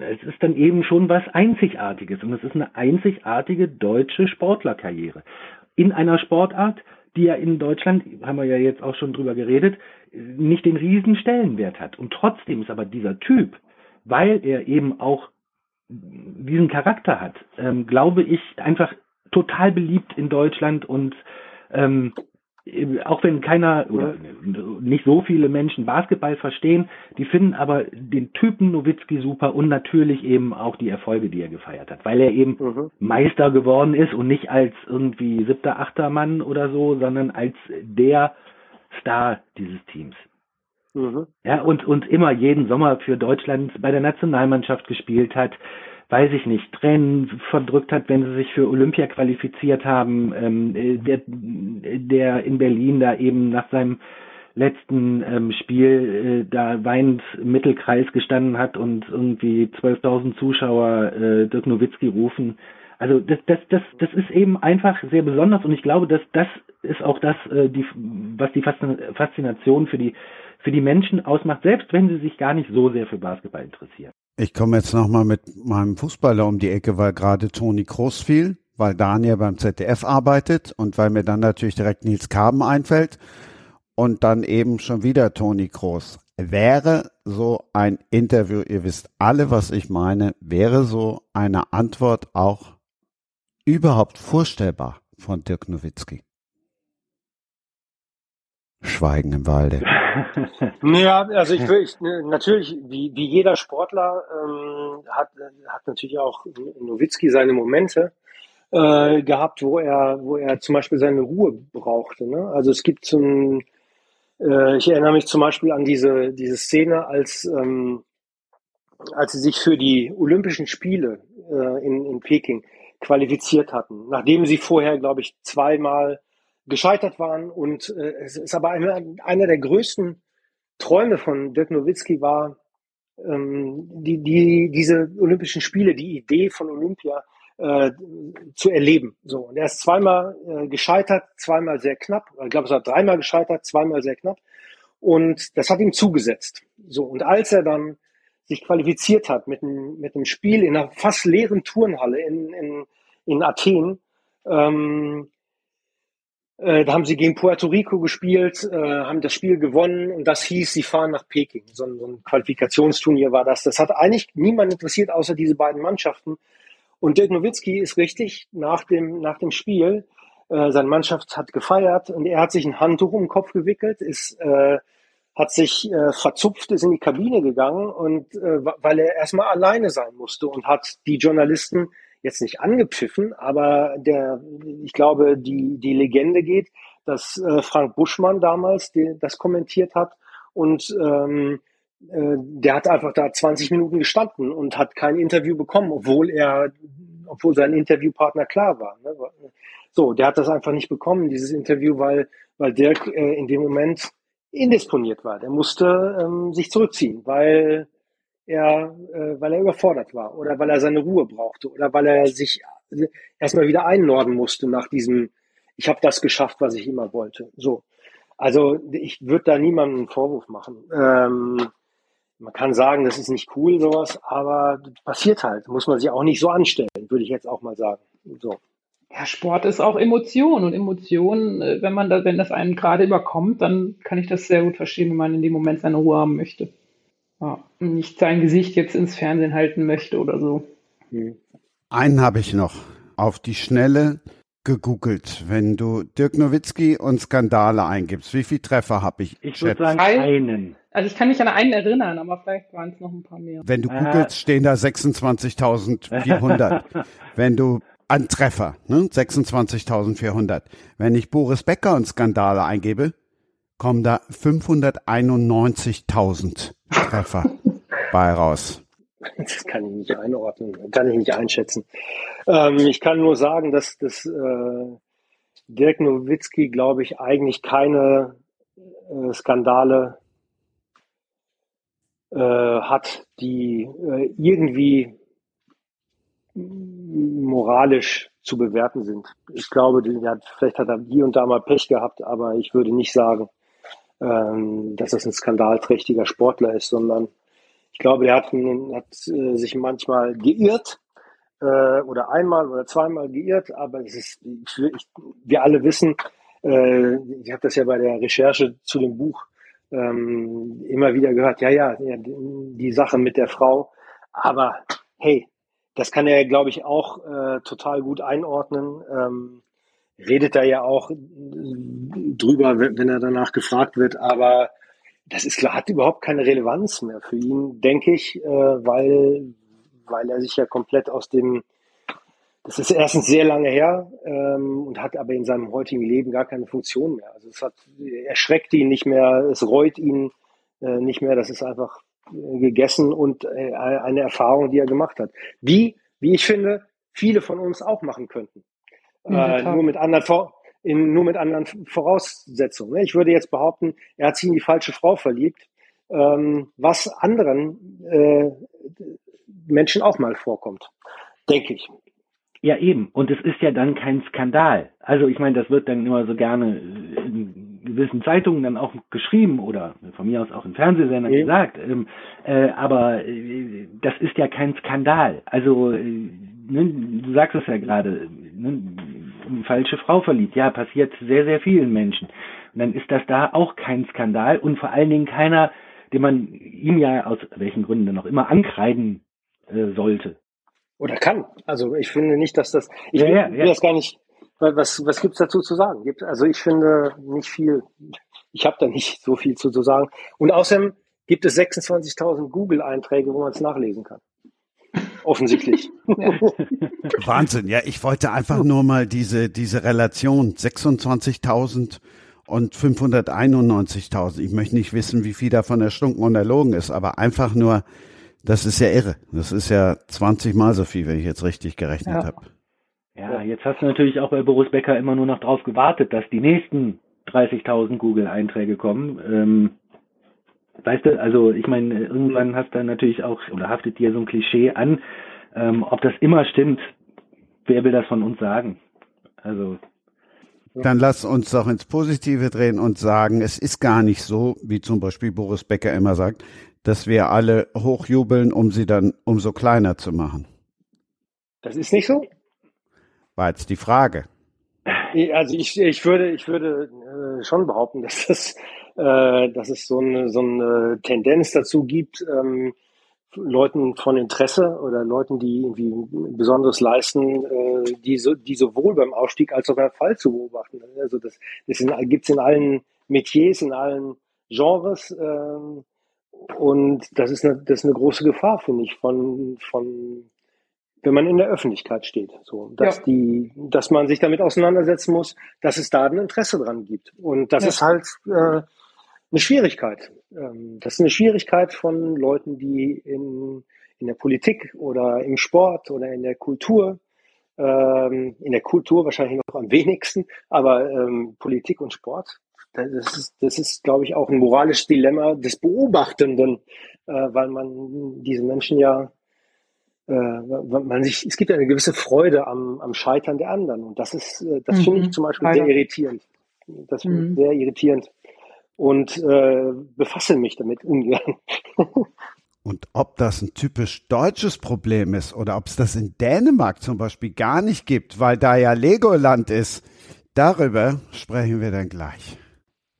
es ist dann eben schon was Einzigartiges und es ist eine einzigartige deutsche Sportlerkarriere. In einer Sportart, die ja in Deutschland, haben wir ja jetzt auch schon drüber geredet, nicht den riesen Stellenwert hat. Und trotzdem ist aber dieser Typ, weil er eben auch diesen Charakter hat, ähm, glaube ich, einfach total beliebt in Deutschland und ähm, auch wenn keiner oder nicht so viele Menschen Basketball verstehen, die finden aber den Typen Nowitzki super und natürlich eben auch die Erfolge, die er gefeiert hat, weil er eben mhm. Meister geworden ist und nicht als irgendwie siebter, achter Mann oder so, sondern als der Star dieses Teams. Mhm. Ja, und, und immer jeden Sommer für Deutschland bei der Nationalmannschaft gespielt hat, weiß ich nicht, Tränen verdrückt hat, wenn sie sich für Olympia qualifiziert haben, ähm, äh, der, der in Berlin da eben nach seinem letzten ähm, Spiel äh, da weinend im Mittelkreis gestanden hat und irgendwie 12.000 Zuschauer äh, Dirk Nowitzki rufen. Also das, das, das, das ist eben einfach sehr besonders und ich glaube, dass das ist auch das, äh, die, was die Faszination für die für die Menschen ausmacht, selbst wenn sie sich gar nicht so sehr für Basketball interessieren. Ich komme jetzt nochmal mit meinem Fußballer um die Ecke, weil gerade Toni Kroos fiel, weil Daniel beim ZDF arbeitet und weil mir dann natürlich direkt Nils Kaben einfällt und dann eben schon wieder Toni Kroos. Wäre so ein Interview, ihr wisst alle, was ich meine, wäre so eine Antwort auch überhaupt vorstellbar von Dirk Nowitzki? Schweigen im Walde. ja, also ich ich, natürlich, wie, wie jeder Sportler ähm, hat, hat natürlich auch Nowitzki seine Momente äh, gehabt, wo er, wo er zum Beispiel seine Ruhe brauchte. Ne? Also es gibt zum, äh, ich erinnere mich zum Beispiel an diese, diese Szene, als, ähm, als sie sich für die Olympischen Spiele äh, in, in Peking qualifiziert hatten, nachdem sie vorher, glaube ich, zweimal gescheitert waren. Und äh, es ist aber einer, einer der größten Träume von Dirk Nowitzki war, ähm, die, die, diese Olympischen Spiele, die Idee von Olympia äh, zu erleben. So, und er ist zweimal äh, gescheitert, zweimal sehr knapp. Ich glaube, es war dreimal gescheitert, zweimal sehr knapp. Und das hat ihm zugesetzt. So, und als er dann sich qualifiziert hat mit einem, mit einem Spiel in einer fast leeren Turnhalle in, in, in Athen, ähm, äh, da haben sie gegen Puerto Rico gespielt, äh, haben das Spiel gewonnen und das hieß, sie fahren nach Peking. So ein, so ein Qualifikationsturnier war das. Das hat eigentlich niemand interessiert, außer diese beiden Mannschaften. Und Dirk Nowitzki ist richtig nach dem, nach dem Spiel, äh, seine Mannschaft hat gefeiert und er hat sich ein Handtuch um den Kopf gewickelt, ist, äh, hat sich äh, verzupft, ist in die Kabine gegangen und äh, weil er erstmal alleine sein musste und hat die Journalisten jetzt nicht angepfiffen, aber der, ich glaube, die, die Legende geht, dass äh, Frank Buschmann damals die, das kommentiert hat und ähm, äh, der hat einfach da 20 Minuten gestanden und hat kein Interview bekommen, obwohl er, obwohl sein Interviewpartner klar war. Ne? So, der hat das einfach nicht bekommen, dieses Interview, weil, weil Dirk äh, in dem Moment indisponiert war. Der musste ähm, sich zurückziehen, weil er, äh, weil er überfordert war oder weil er seine Ruhe brauchte oder weil er sich erstmal wieder einnorden musste nach diesem, ich habe das geschafft, was ich immer wollte. So. Also ich würde da niemandem einen Vorwurf machen. Ähm, man kann sagen, das ist nicht cool, sowas, aber passiert halt. Muss man sich auch nicht so anstellen, würde ich jetzt auch mal sagen. So. Ja, Sport ist auch Emotion und Emotion, äh, wenn man da, wenn das einen gerade überkommt, dann kann ich das sehr gut verstehen, wenn man in dem Moment seine Ruhe haben möchte ja, nicht sein Gesicht jetzt ins Fernsehen halten möchte oder so. Hm. Einen habe ich noch auf die Schnelle gegoogelt. Wenn du Dirk Nowitzki und Skandale eingibst, wie viele Treffer habe ich? Ich würde sagen einen. Also ich kann mich an einen erinnern, aber vielleicht waren es noch ein paar mehr. Wenn du äh. googelst, stehen da 26.400. Wenn du an Treffer, ne? 26.400. Wenn ich Boris Becker und Skandale eingebe, kommen da 591.000 Treffer bei raus. Das kann ich nicht einordnen, kann ich nicht einschätzen. Ähm, ich kann nur sagen, dass, dass äh, Dirk Nowitzki, glaube ich, eigentlich keine äh, Skandale äh, hat, die äh, irgendwie moralisch zu bewerten sind. Ich glaube, ja, vielleicht hat er hier und da mal Pech gehabt, aber ich würde nicht sagen, ähm, dass das ein skandalträchtiger Sportler ist, sondern ich glaube, er hat, hat äh, sich manchmal geirrt äh, oder einmal oder zweimal geirrt, aber es ist, ich, wir alle wissen, äh, ich habe das ja bei der Recherche zu dem Buch ähm, immer wieder gehört, ja, ja, die Sache mit der Frau, aber hey, das kann er, glaube ich, auch äh, total gut einordnen. Ähm, redet da ja auch drüber, wenn er danach gefragt wird, aber das ist hat überhaupt keine Relevanz mehr für ihn, denke ich, äh, weil, weil er sich ja komplett aus dem, das ist erstens sehr lange her ähm, und hat aber in seinem heutigen Leben gar keine Funktion mehr. Also es hat, erschreckt ihn nicht mehr, es reut ihn äh, nicht mehr, das ist einfach äh, gegessen und äh, eine Erfahrung, die er gemacht hat. Die, wie ich finde, viele von uns auch machen könnten. Äh, nur mit anderen Vor in, nur mit anderen Voraussetzungen. Ne? Ich würde jetzt behaupten, er hat sich in die falsche Frau verliebt, ähm, was anderen äh, Menschen auch mal vorkommt, denke ich. Ja, eben. Und es ist ja dann kein Skandal. Also ich meine, das wird dann immer so gerne in gewissen Zeitungen dann auch geschrieben oder von mir aus auch in Fernsehsendern ja. gesagt. Ähm, äh, aber äh, das ist ja kein Skandal. Also äh, ne, du sagst es ja gerade, ne, eine falsche Frau verliebt. Ja, passiert sehr, sehr vielen Menschen. Und dann ist das da auch kein Skandal und vor allen Dingen keiner, den man ihm ja aus welchen Gründen dann auch immer ankreiden äh, sollte. Oder kann. Also ich finde nicht, dass das, ich ja, will, ja, will das gar nicht, was, was gibt's dazu zu sagen? Also ich finde nicht viel, ich habe da nicht so viel zu, zu sagen. Und außerdem gibt es 26.000 Google-Einträge, wo man es nachlesen kann. Offensichtlich. Wahnsinn, ja, ich wollte einfach nur mal diese, diese Relation 26.000 und 591.000. Ich möchte nicht wissen, wie viel davon erstunken und erlogen ist, aber einfach nur, das ist ja irre. Das ist ja 20 mal so viel, wenn ich jetzt richtig gerechnet ja. habe. Ja, jetzt hast du natürlich auch bei Boris Becker immer nur noch drauf gewartet, dass die nächsten 30.000 Google-Einträge kommen. Ähm, weißt du, also ich meine, irgendwann hast du natürlich auch, oder haftet dir so ein Klischee an. Ähm, ob das immer stimmt, wer will das von uns sagen? Also. Dann lass uns doch ins Positive drehen und sagen, es ist gar nicht so, wie zum Beispiel Boris Becker immer sagt, dass wir alle hochjubeln, um sie dann umso kleiner zu machen. Das ist nicht so? War jetzt die Frage. Also ich, ich würde, ich würde äh, schon behaupten, dass das, äh, dass es so eine, so eine Tendenz dazu gibt, ähm, Leuten von Interesse oder Leuten, die irgendwie Besonderes leisten, äh, die, so, die sowohl beim Aufstieg als auch beim Fall zu beobachten. Also das, das gibt es in allen Metiers, in allen Genres. Äh, und das ist eine, das ist eine große Gefahr, finde ich, von, von wenn man in der Öffentlichkeit steht. So, dass ja. die, dass man sich damit auseinandersetzen muss, dass es da ein Interesse dran gibt. Und das ja. ist halt äh, eine Schwierigkeit. Ähm, das ist eine Schwierigkeit von Leuten, die in, in der Politik oder im Sport oder in der Kultur, ähm, in der Kultur wahrscheinlich noch am wenigsten, aber ähm, Politik und Sport, das ist, das ist, glaube ich, auch ein moralisches Dilemma des Beobachtenden, äh, weil man diese Menschen ja äh, man sich, es gibt eine gewisse Freude am, am Scheitern der anderen. Und das ist, äh, das mhm. finde ich zum Beispiel Alter. sehr irritierend. Das finde mhm. sehr irritierend. Und äh, befasse mich damit ungern. Und ob das ein typisch deutsches Problem ist oder ob es das in Dänemark zum Beispiel gar nicht gibt, weil da ja Legoland ist, darüber sprechen wir dann gleich.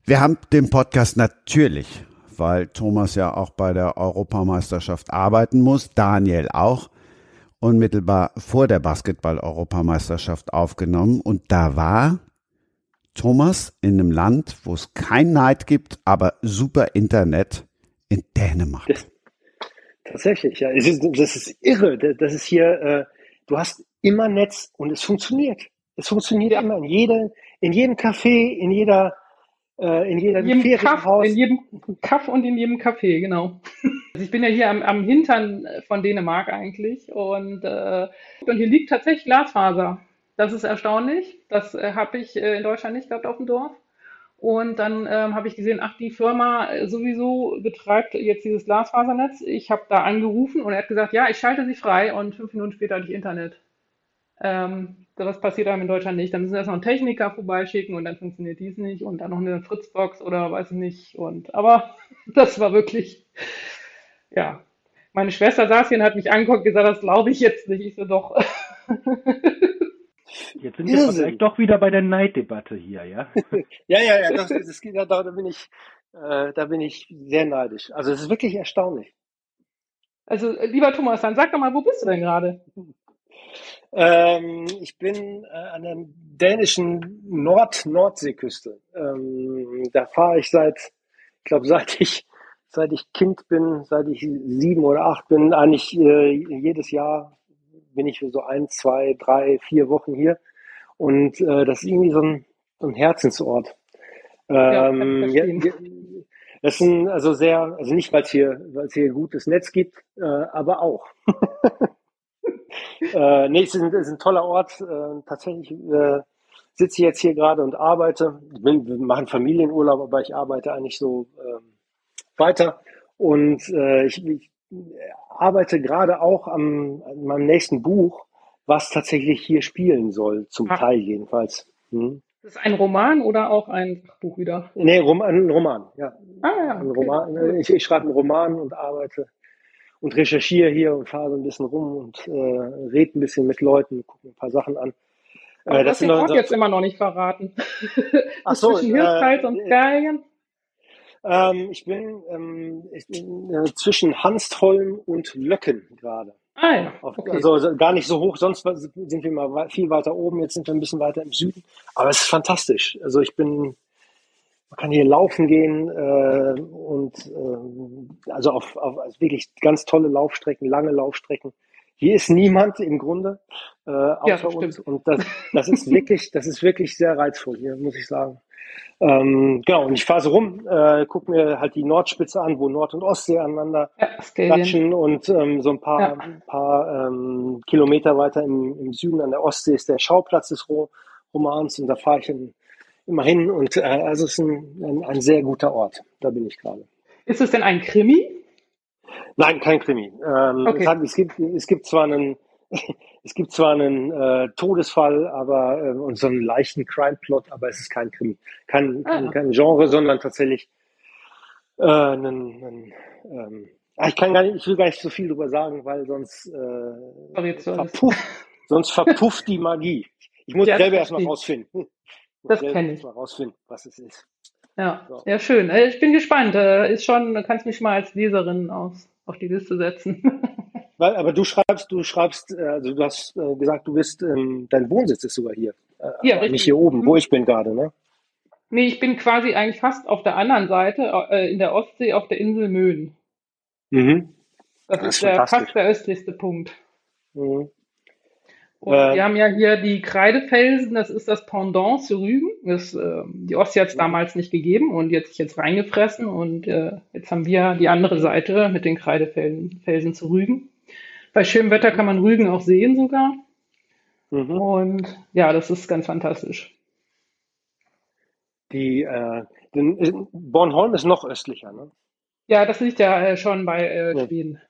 Wir haben den Podcast natürlich, weil Thomas ja auch bei der Europameisterschaft arbeiten muss, Daniel auch, unmittelbar vor der Basketball-Europameisterschaft aufgenommen. Und da war Thomas in einem Land, wo es kein Neid gibt, aber super Internet in Dänemark. Das, tatsächlich, ja. Es ist, das ist irre. Das ist hier, äh, du hast immer Netz und es funktioniert. Es funktioniert immer in, jede, in jedem Café, in jeder äh, in jedem, in jedem Kaff, in jedem Kaff und in jedem Café, genau. Also ich bin ja hier am, am Hintern von Dänemark eigentlich und, äh, und hier liegt tatsächlich Glasfaser. Das ist erstaunlich. Das äh, habe ich äh, in Deutschland nicht gehabt auf dem Dorf. Und dann ähm, habe ich gesehen, ach, die Firma äh, sowieso betreibt jetzt dieses Glasfasernetz. Ich habe da angerufen und er hat gesagt, ja, ich schalte sie frei und fünf Minuten später hatte ich Internet. Ähm, das passiert einem in Deutschland nicht. Dann müssen wir erst noch einen Techniker vorbeischicken und dann funktioniert dies nicht und dann noch eine Fritzbox oder weiß ich nicht. Und aber das war wirklich, ja. Meine Schwester saß hier und hat mich angeguckt und gesagt, das glaube ich jetzt nicht. Ich so doch. Jetzt sind wir vielleicht doch wieder bei der Neiddebatte hier, ja? ja, ja, ja, das, das, da, da, bin ich, äh, da bin ich sehr neidisch. Also es ist wirklich erstaunlich. Also lieber Thomas, dann sag doch mal, wo bist du denn gerade? Ähm, ich bin äh, an der dänischen Nord-Nordseeküste. Ähm, da fahre ich seit, ich glaube, seit ich seit ich Kind bin, seit ich sieben oder acht bin, eigentlich äh, jedes Jahr bin ich für so ein, zwei, drei, vier Wochen hier. Und äh, das ist irgendwie so ein, so ein Herzensort. Ähm, ja, das ist ein, also sehr, also nicht, weil es hier, weil es hier gutes Netz gibt, äh, aber auch. äh, nee, es ist, ein, es ist ein toller Ort. Äh, tatsächlich äh, sitze ich jetzt hier gerade und arbeite. Bin, wir machen Familienurlaub, aber ich arbeite eigentlich so ähm, weiter. Und äh, ich, ich arbeite gerade auch am, an meinem nächsten Buch, was tatsächlich hier spielen soll, zum Ach. Teil jedenfalls. Hm. Das ist ein Roman oder auch ein Buch wieder? Nee, Rom ein Roman, ja. Ah, ja. Ein Roman. Äh, ich, ich schreibe einen Roman und arbeite und recherchiere hier und fahre so ein bisschen rum und äh, rede ein bisschen mit Leuten, gucke ein paar Sachen an. Aber äh, das hast den Ort jetzt immer noch nicht verraten. Ach so, zwischen Hirschhals äh, und Bergen? Ähm, ich bin, ähm, ich bin äh, zwischen Hanstholm und Löcken gerade. Ah ja. Okay. Also gar nicht so hoch, sonst sind wir mal viel weiter oben, jetzt sind wir ein bisschen weiter im Süden. Aber es ist fantastisch. Also ich bin, man kann hier laufen gehen äh, und äh, also auf, auf also wirklich ganz tolle Laufstrecken, lange Laufstrecken. Hier ist niemand im Grunde äh, außer ja, uns. Und das, das ist wirklich, das ist wirklich sehr reizvoll hier, muss ich sagen. Ähm, genau, und ich fahre so rum, äh, gucke mir halt die Nordspitze an, wo Nord- und Ostsee aneinander klatschen und ähm, so ein paar, ja. paar ähm, Kilometer weiter im, im, Süden an der Ostsee ist der Schauplatz des Romans und da fahre ich in, immer hin und äh, also es ist ein, ein, ein, sehr guter Ort, da bin ich gerade. Ist es denn ein Krimi? Nein, kein Krimi. Ähm, okay. es, hat, es, gibt, es gibt zwar einen es gibt zwar einen äh, Todesfall, aber äh, und so einen leichten Crime-Plot, aber es ist kein Krimi, kein, ah. kein, Genre, sondern tatsächlich äh, einen, einen ähm, ah, ich kann gar nicht, ich will gar nicht so viel drüber sagen, weil sonst äh, verpufft, sonst verpufft die Magie. Ich muss ja, selber erstmal rausfinden. Das kenne ich. Mal rausfinden, was es ist. Ja, so. ja, schön. Äh, ich bin gespannt. Äh, ist schon, kannst mich mal als Leserin aus, auf die Liste setzen. Weil, aber du schreibst, du schreibst, äh, also du hast gesagt, du bist, ähm, dein Wohnsitz ist sogar hier. Ja, richtig. Nicht hier oben, mhm. wo ich bin gerade, ne? Nee, ich bin quasi eigentlich fast auf der anderen Seite, in der Ostsee, auf der Insel Möhn. Mhm. Das, das ist, ist der, fast der östlichste Punkt. Mhm. Und äh, wir haben ja hier die Kreidefelsen, das ist das Pendant zu Rügen. Das, äh, die Ostsee hat es damals nicht gegeben und jetzt jetzt reingefressen und äh, jetzt haben wir die andere Seite mit den Kreidefelsen zu Rügen. Bei schönem Wetter kann man Rügen auch sehen sogar. Mhm. Und ja, das ist ganz fantastisch. Die, äh, den, Bornholm ist noch östlicher, ne? Ja, das liegt ja äh, schon bei äh, Schweden. Ja,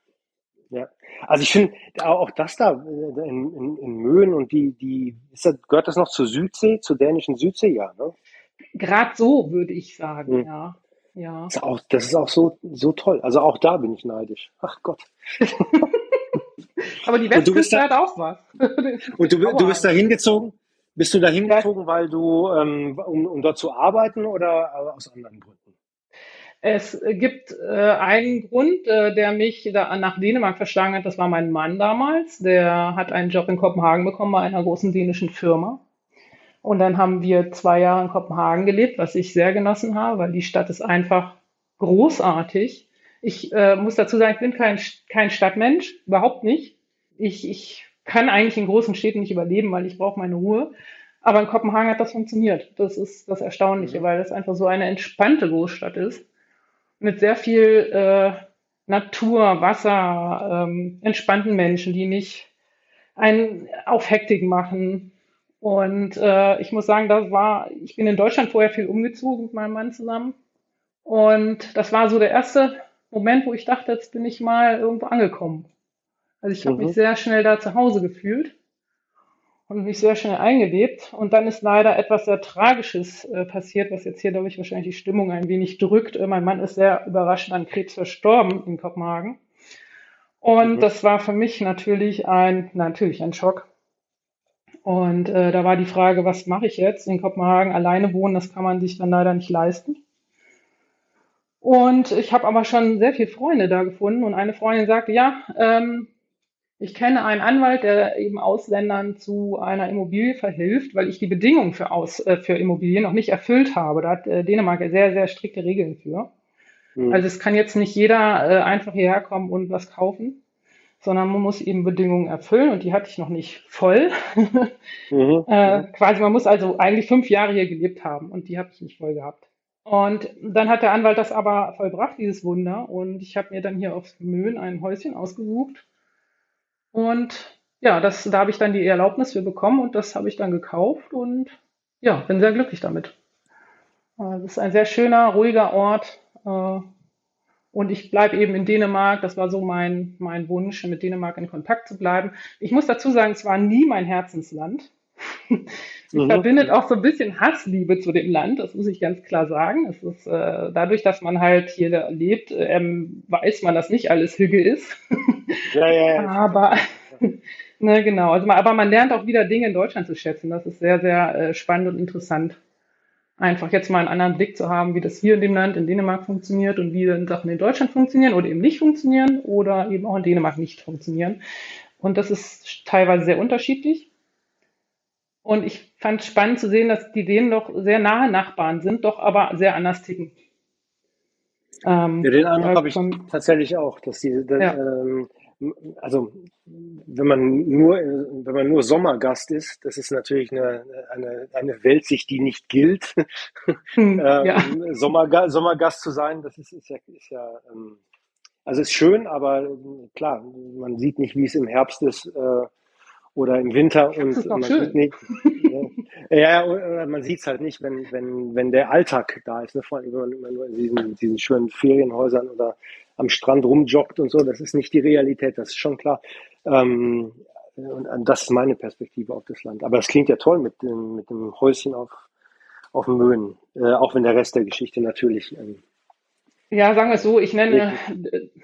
also ich finde auch das da äh, in, in, in Möhen und die, die, das, gehört das noch zur Südsee, zur dänischen Südsee, ja, ne? Gerade so, würde ich sagen, mhm. ja. Ja. Das ist auch, das ist auch so, so toll. Also auch da bin ich neidisch. Ach Gott. Aber die Westküste hat auch was. und du, du bist da hingezogen? Bist du da hingezogen, weil du, ähm, um, um dort zu arbeiten oder aus anderen Gründen? Es gibt äh, einen Grund, äh, der mich da nach Dänemark verschlagen hat. Das war mein Mann damals. Der hat einen Job in Kopenhagen bekommen bei einer großen dänischen Firma. Und dann haben wir zwei Jahre in Kopenhagen gelebt, was ich sehr genossen habe, weil die Stadt ist einfach großartig. Ich äh, muss dazu sagen, ich bin kein, kein Stadtmensch, überhaupt nicht. Ich, ich kann eigentlich in großen Städten nicht überleben, weil ich brauche meine Ruhe. Aber in Kopenhagen hat das funktioniert. Das ist das Erstaunliche, mhm. weil das einfach so eine entspannte Großstadt ist. Mit sehr viel äh, Natur, Wasser, ähm, entspannten Menschen, die nicht einen auf Hektik machen. Und äh, ich muss sagen, das war, ich bin in Deutschland vorher viel umgezogen mit meinem Mann zusammen. Und das war so der erste Moment, wo ich dachte, jetzt bin ich mal irgendwo angekommen. Also ich habe mhm. mich sehr schnell da zu Hause gefühlt und mich sehr schnell eingelebt. Und dann ist leider etwas sehr Tragisches äh, passiert, was jetzt hier, glaube ich, wahrscheinlich die Stimmung ein wenig drückt. Äh, mein Mann ist sehr überraschend an Krebs verstorben in Kopenhagen. Und mhm. das war für mich natürlich ein, natürlich ein Schock. Und äh, da war die Frage, was mache ich jetzt? In Kopenhagen alleine wohnen, das kann man sich dann leider nicht leisten. Und ich habe aber schon sehr viele Freunde da gefunden und eine Freundin sagte, ja, ähm, Ich kenne einen Anwalt, der eben Ausländern zu einer Immobilie verhilft, weil ich die Bedingungen für, Aus, äh, für Immobilien noch nicht erfüllt habe. Da hat äh, Dänemark sehr, sehr strikte Regeln für. Mhm. Also es kann jetzt nicht jeder äh, einfach hierher kommen und was kaufen, sondern man muss eben Bedingungen erfüllen und die hatte ich noch nicht voll. mhm. äh, quasi, man muss also eigentlich fünf Jahre hier gelebt haben und die habe ich nicht voll gehabt. Und dann hat der Anwalt das aber vollbracht, dieses Wunder. Und ich habe mir dann hier auf Möhn ein Häuschen ausgesucht und ja, das, da habe ich dann die Erlaubnis für bekommen und das habe ich dann gekauft und ja, bin sehr glücklich damit. Es äh, ist ein sehr schöner, ruhiger Ort. Äh, und ich bleibe eben in Dänemark. Das war so mein, mein Wunsch, mit Dänemark in Kontakt zu bleiben. Ich muss dazu sagen, es war nie mein Herzensland. Ich mhm. verbindet auch so ein bisschen Hassliebe zu dem Land, das muss ich ganz klar sagen. Es ist äh, dadurch, dass man halt hier lebt, ähm, weiß man, dass nicht alles Hügel ist. Ja, ja, ja. aber ne, genau. Also, aber man lernt auch wieder Dinge in Deutschland zu schätzen. Das ist sehr, sehr äh, spannend und interessant. Einfach jetzt mal einen anderen Blick zu haben, wie das hier in dem Land, in Dänemark funktioniert und wie dann Sachen in Deutschland funktionieren oder eben nicht funktionieren oder eben auch in Dänemark nicht funktionieren. Und das ist teilweise sehr unterschiedlich. Und ich fand es spannend zu sehen, dass die Dänen doch sehr nahe Nachbarn sind, doch aber sehr anders ticken. Ähm, ja, den Eindruck habe ich tatsächlich auch, dass die, dass, ja. ähm, also wenn man nur wenn man nur Sommergast ist, das ist natürlich eine, eine, eine Weltsicht, die nicht gilt. Hm, ähm, ja. Sommerga Sommergast zu sein, das ist, ist ja, ist ja ähm, also ist schön, aber klar, man sieht nicht, wie es im Herbst ist. Äh, oder im Winter und man schön. sieht nicht, ja, ja, man sieht es halt nicht, wenn, wenn, wenn der Alltag da ist, ne? vor allem wenn man immer nur in diesen, diesen schönen Ferienhäusern oder am Strand rumjoggt und so, das ist nicht die Realität, das ist schon klar. Ähm, und das ist meine Perspektive auf das Land. Aber es klingt ja toll mit dem, mit dem Häuschen auf, auf dem Möhnen, äh, auch wenn der Rest der Geschichte natürlich ähm, ja, sagen wir es so, ich nenne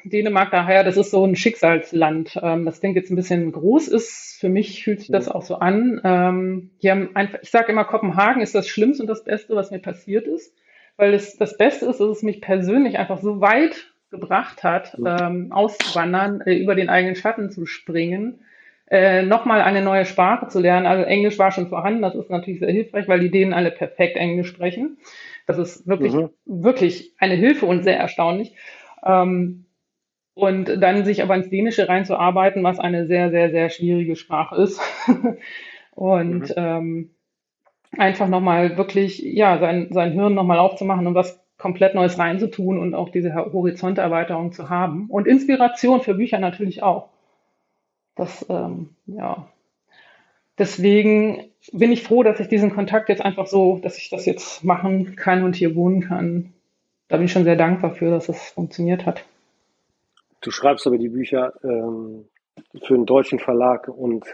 Dänemark daher, das ist so ein Schicksalsland. Ähm, das Ding jetzt ein bisschen groß ist. Für mich fühlt sich das auch so an. Ähm, die haben einfach, ich sage immer, Kopenhagen ist das Schlimmste und das Beste, was mir passiert ist. Weil es das Beste ist, dass es mich persönlich einfach so weit gebracht hat, ähm, auszuwandern, äh, über den eigenen Schatten zu springen, äh, nochmal eine neue Sprache zu lernen. Also Englisch war schon vorhanden, das ist natürlich sehr hilfreich, weil die Dänen alle perfekt Englisch sprechen. Das ist wirklich, mhm. wirklich eine Hilfe und sehr erstaunlich. Ähm, und dann sich aber ins Dänische reinzuarbeiten, was eine sehr, sehr, sehr schwierige Sprache ist. und mhm. ähm, einfach nochmal wirklich, ja, sein, sein Hirn nochmal aufzumachen und was komplett Neues reinzutun und auch diese Horizonterweiterung zu haben. Und Inspiration für Bücher natürlich auch. Das, ähm, ja, Deswegen bin ich froh, dass ich diesen Kontakt jetzt einfach so, dass ich das jetzt machen kann und hier wohnen kann. Da bin ich schon sehr dankbar für, dass es funktioniert hat. Du schreibst aber die Bücher ähm, für einen deutschen Verlag und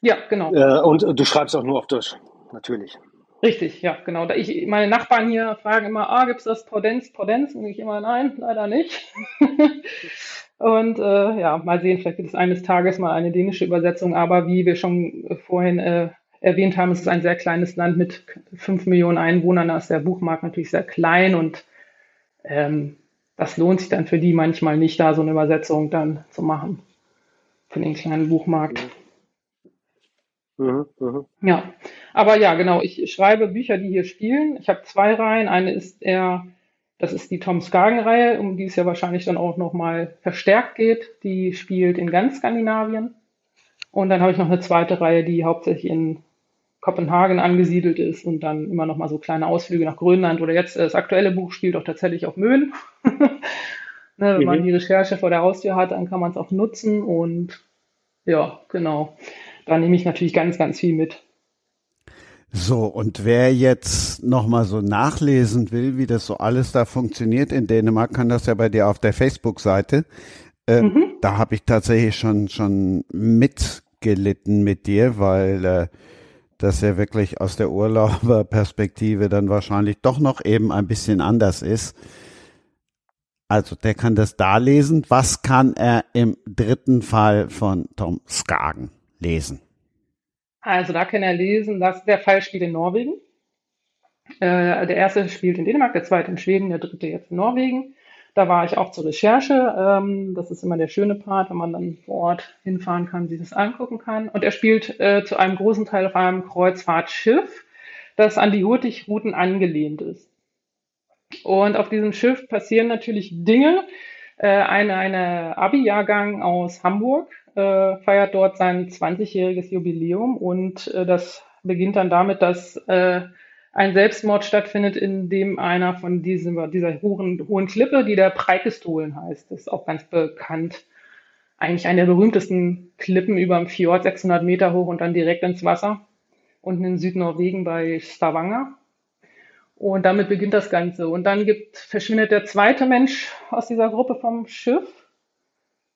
ja, genau. Äh, und du schreibst auch nur auf Deutsch, natürlich. Richtig, ja, genau. Ich, meine Nachbarn hier fragen immer, ah, gibt es das Podenz, Podenz? Und ich immer, nein, leider nicht. Und äh, ja, mal sehen, vielleicht gibt es eines Tages mal eine dänische Übersetzung. Aber wie wir schon vorhin äh, erwähnt haben, es ist ein sehr kleines Land mit fünf Millionen Einwohnern. Da ist der Buchmarkt natürlich sehr klein und ähm, das lohnt sich dann für die manchmal nicht, da so eine Übersetzung dann zu machen. Für den kleinen Buchmarkt. Mhm, mh. Ja, aber ja, genau. Ich schreibe Bücher, die hier spielen. Ich habe zwei Reihen. Eine ist eher das ist die Tom Skagen-Reihe, um die es ja wahrscheinlich dann auch nochmal verstärkt geht. Die spielt in ganz Skandinavien. Und dann habe ich noch eine zweite Reihe, die hauptsächlich in Kopenhagen angesiedelt ist und dann immer noch mal so kleine Ausflüge nach Grönland oder jetzt das aktuelle Buch spielt auch tatsächlich auf Möhn. ne, wenn mhm. man die Recherche vor der Haustür hat, dann kann man es auch nutzen und ja, genau. Da nehme ich natürlich ganz, ganz viel mit. So, und wer jetzt nochmal so nachlesen will, wie das so alles da funktioniert in Dänemark, kann das ja bei dir auf der Facebook-Seite. Äh, mhm. Da habe ich tatsächlich schon, schon mitgelitten mit dir, weil äh, das ja wirklich aus der Urlauberperspektive dann wahrscheinlich doch noch eben ein bisschen anders ist. Also der kann das da lesen. Was kann er im dritten Fall von Tom Skagen lesen? Also da kann er lesen, dass der Fall spielt in Norwegen. Äh, der erste spielt in Dänemark, der zweite in Schweden, der dritte jetzt in Norwegen. Da war ich auch zur Recherche. Ähm, das ist immer der schöne Part, wenn man dann vor Ort hinfahren kann, sich das angucken kann. Und er spielt äh, zu einem großen Teil auf einem Kreuzfahrtschiff, das an die Hurtigruten angelehnt ist. Und auf diesem Schiff passieren natürlich Dinge. Äh, eine eine Abi-Jahrgang aus Hamburg äh, feiert dort sein 20-jähriges Jubiläum und äh, das beginnt dann damit, dass äh, ein Selbstmord stattfindet, in dem einer von diesem, dieser hohen, hohen Klippe, die der Preikistolen heißt, ist auch ganz bekannt, eigentlich eine der berühmtesten Klippen über dem Fjord, 600 Meter hoch und dann direkt ins Wasser, unten in Südnorwegen bei Stavanger. Und damit beginnt das Ganze. Und dann gibt, verschwindet der zweite Mensch aus dieser Gruppe vom Schiff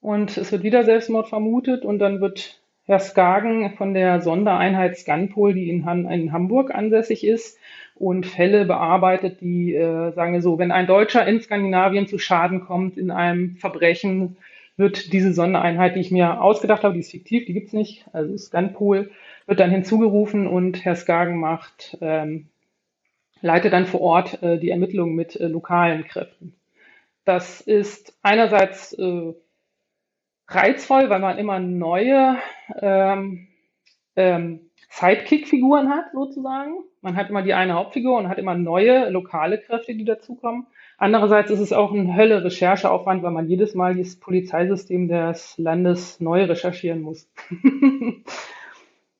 und es wird wieder Selbstmord vermutet und dann wird Herr Skagen von der Sondereinheit Scanpol, die in, Han in Hamburg ansässig ist, und Fälle bearbeitet, die, äh, sagen wir so, wenn ein Deutscher in Skandinavien zu Schaden kommt in einem Verbrechen, wird diese Sondereinheit, die ich mir ausgedacht habe, die ist fiktiv, die gibt's nicht, also Scanpol, wird dann hinzugerufen und Herr Skagen macht, ähm, leitet dann vor Ort äh, die Ermittlungen mit äh, lokalen Kräften. Das ist einerseits äh, reizvoll, weil man immer neue ähm, ähm, Sidekick-Figuren hat, sozusagen. Man hat immer die eine Hauptfigur und hat immer neue lokale Kräfte, die dazukommen. Andererseits ist es auch ein Hölle Rechercheaufwand, weil man jedes Mal das Polizeisystem des Landes neu recherchieren muss.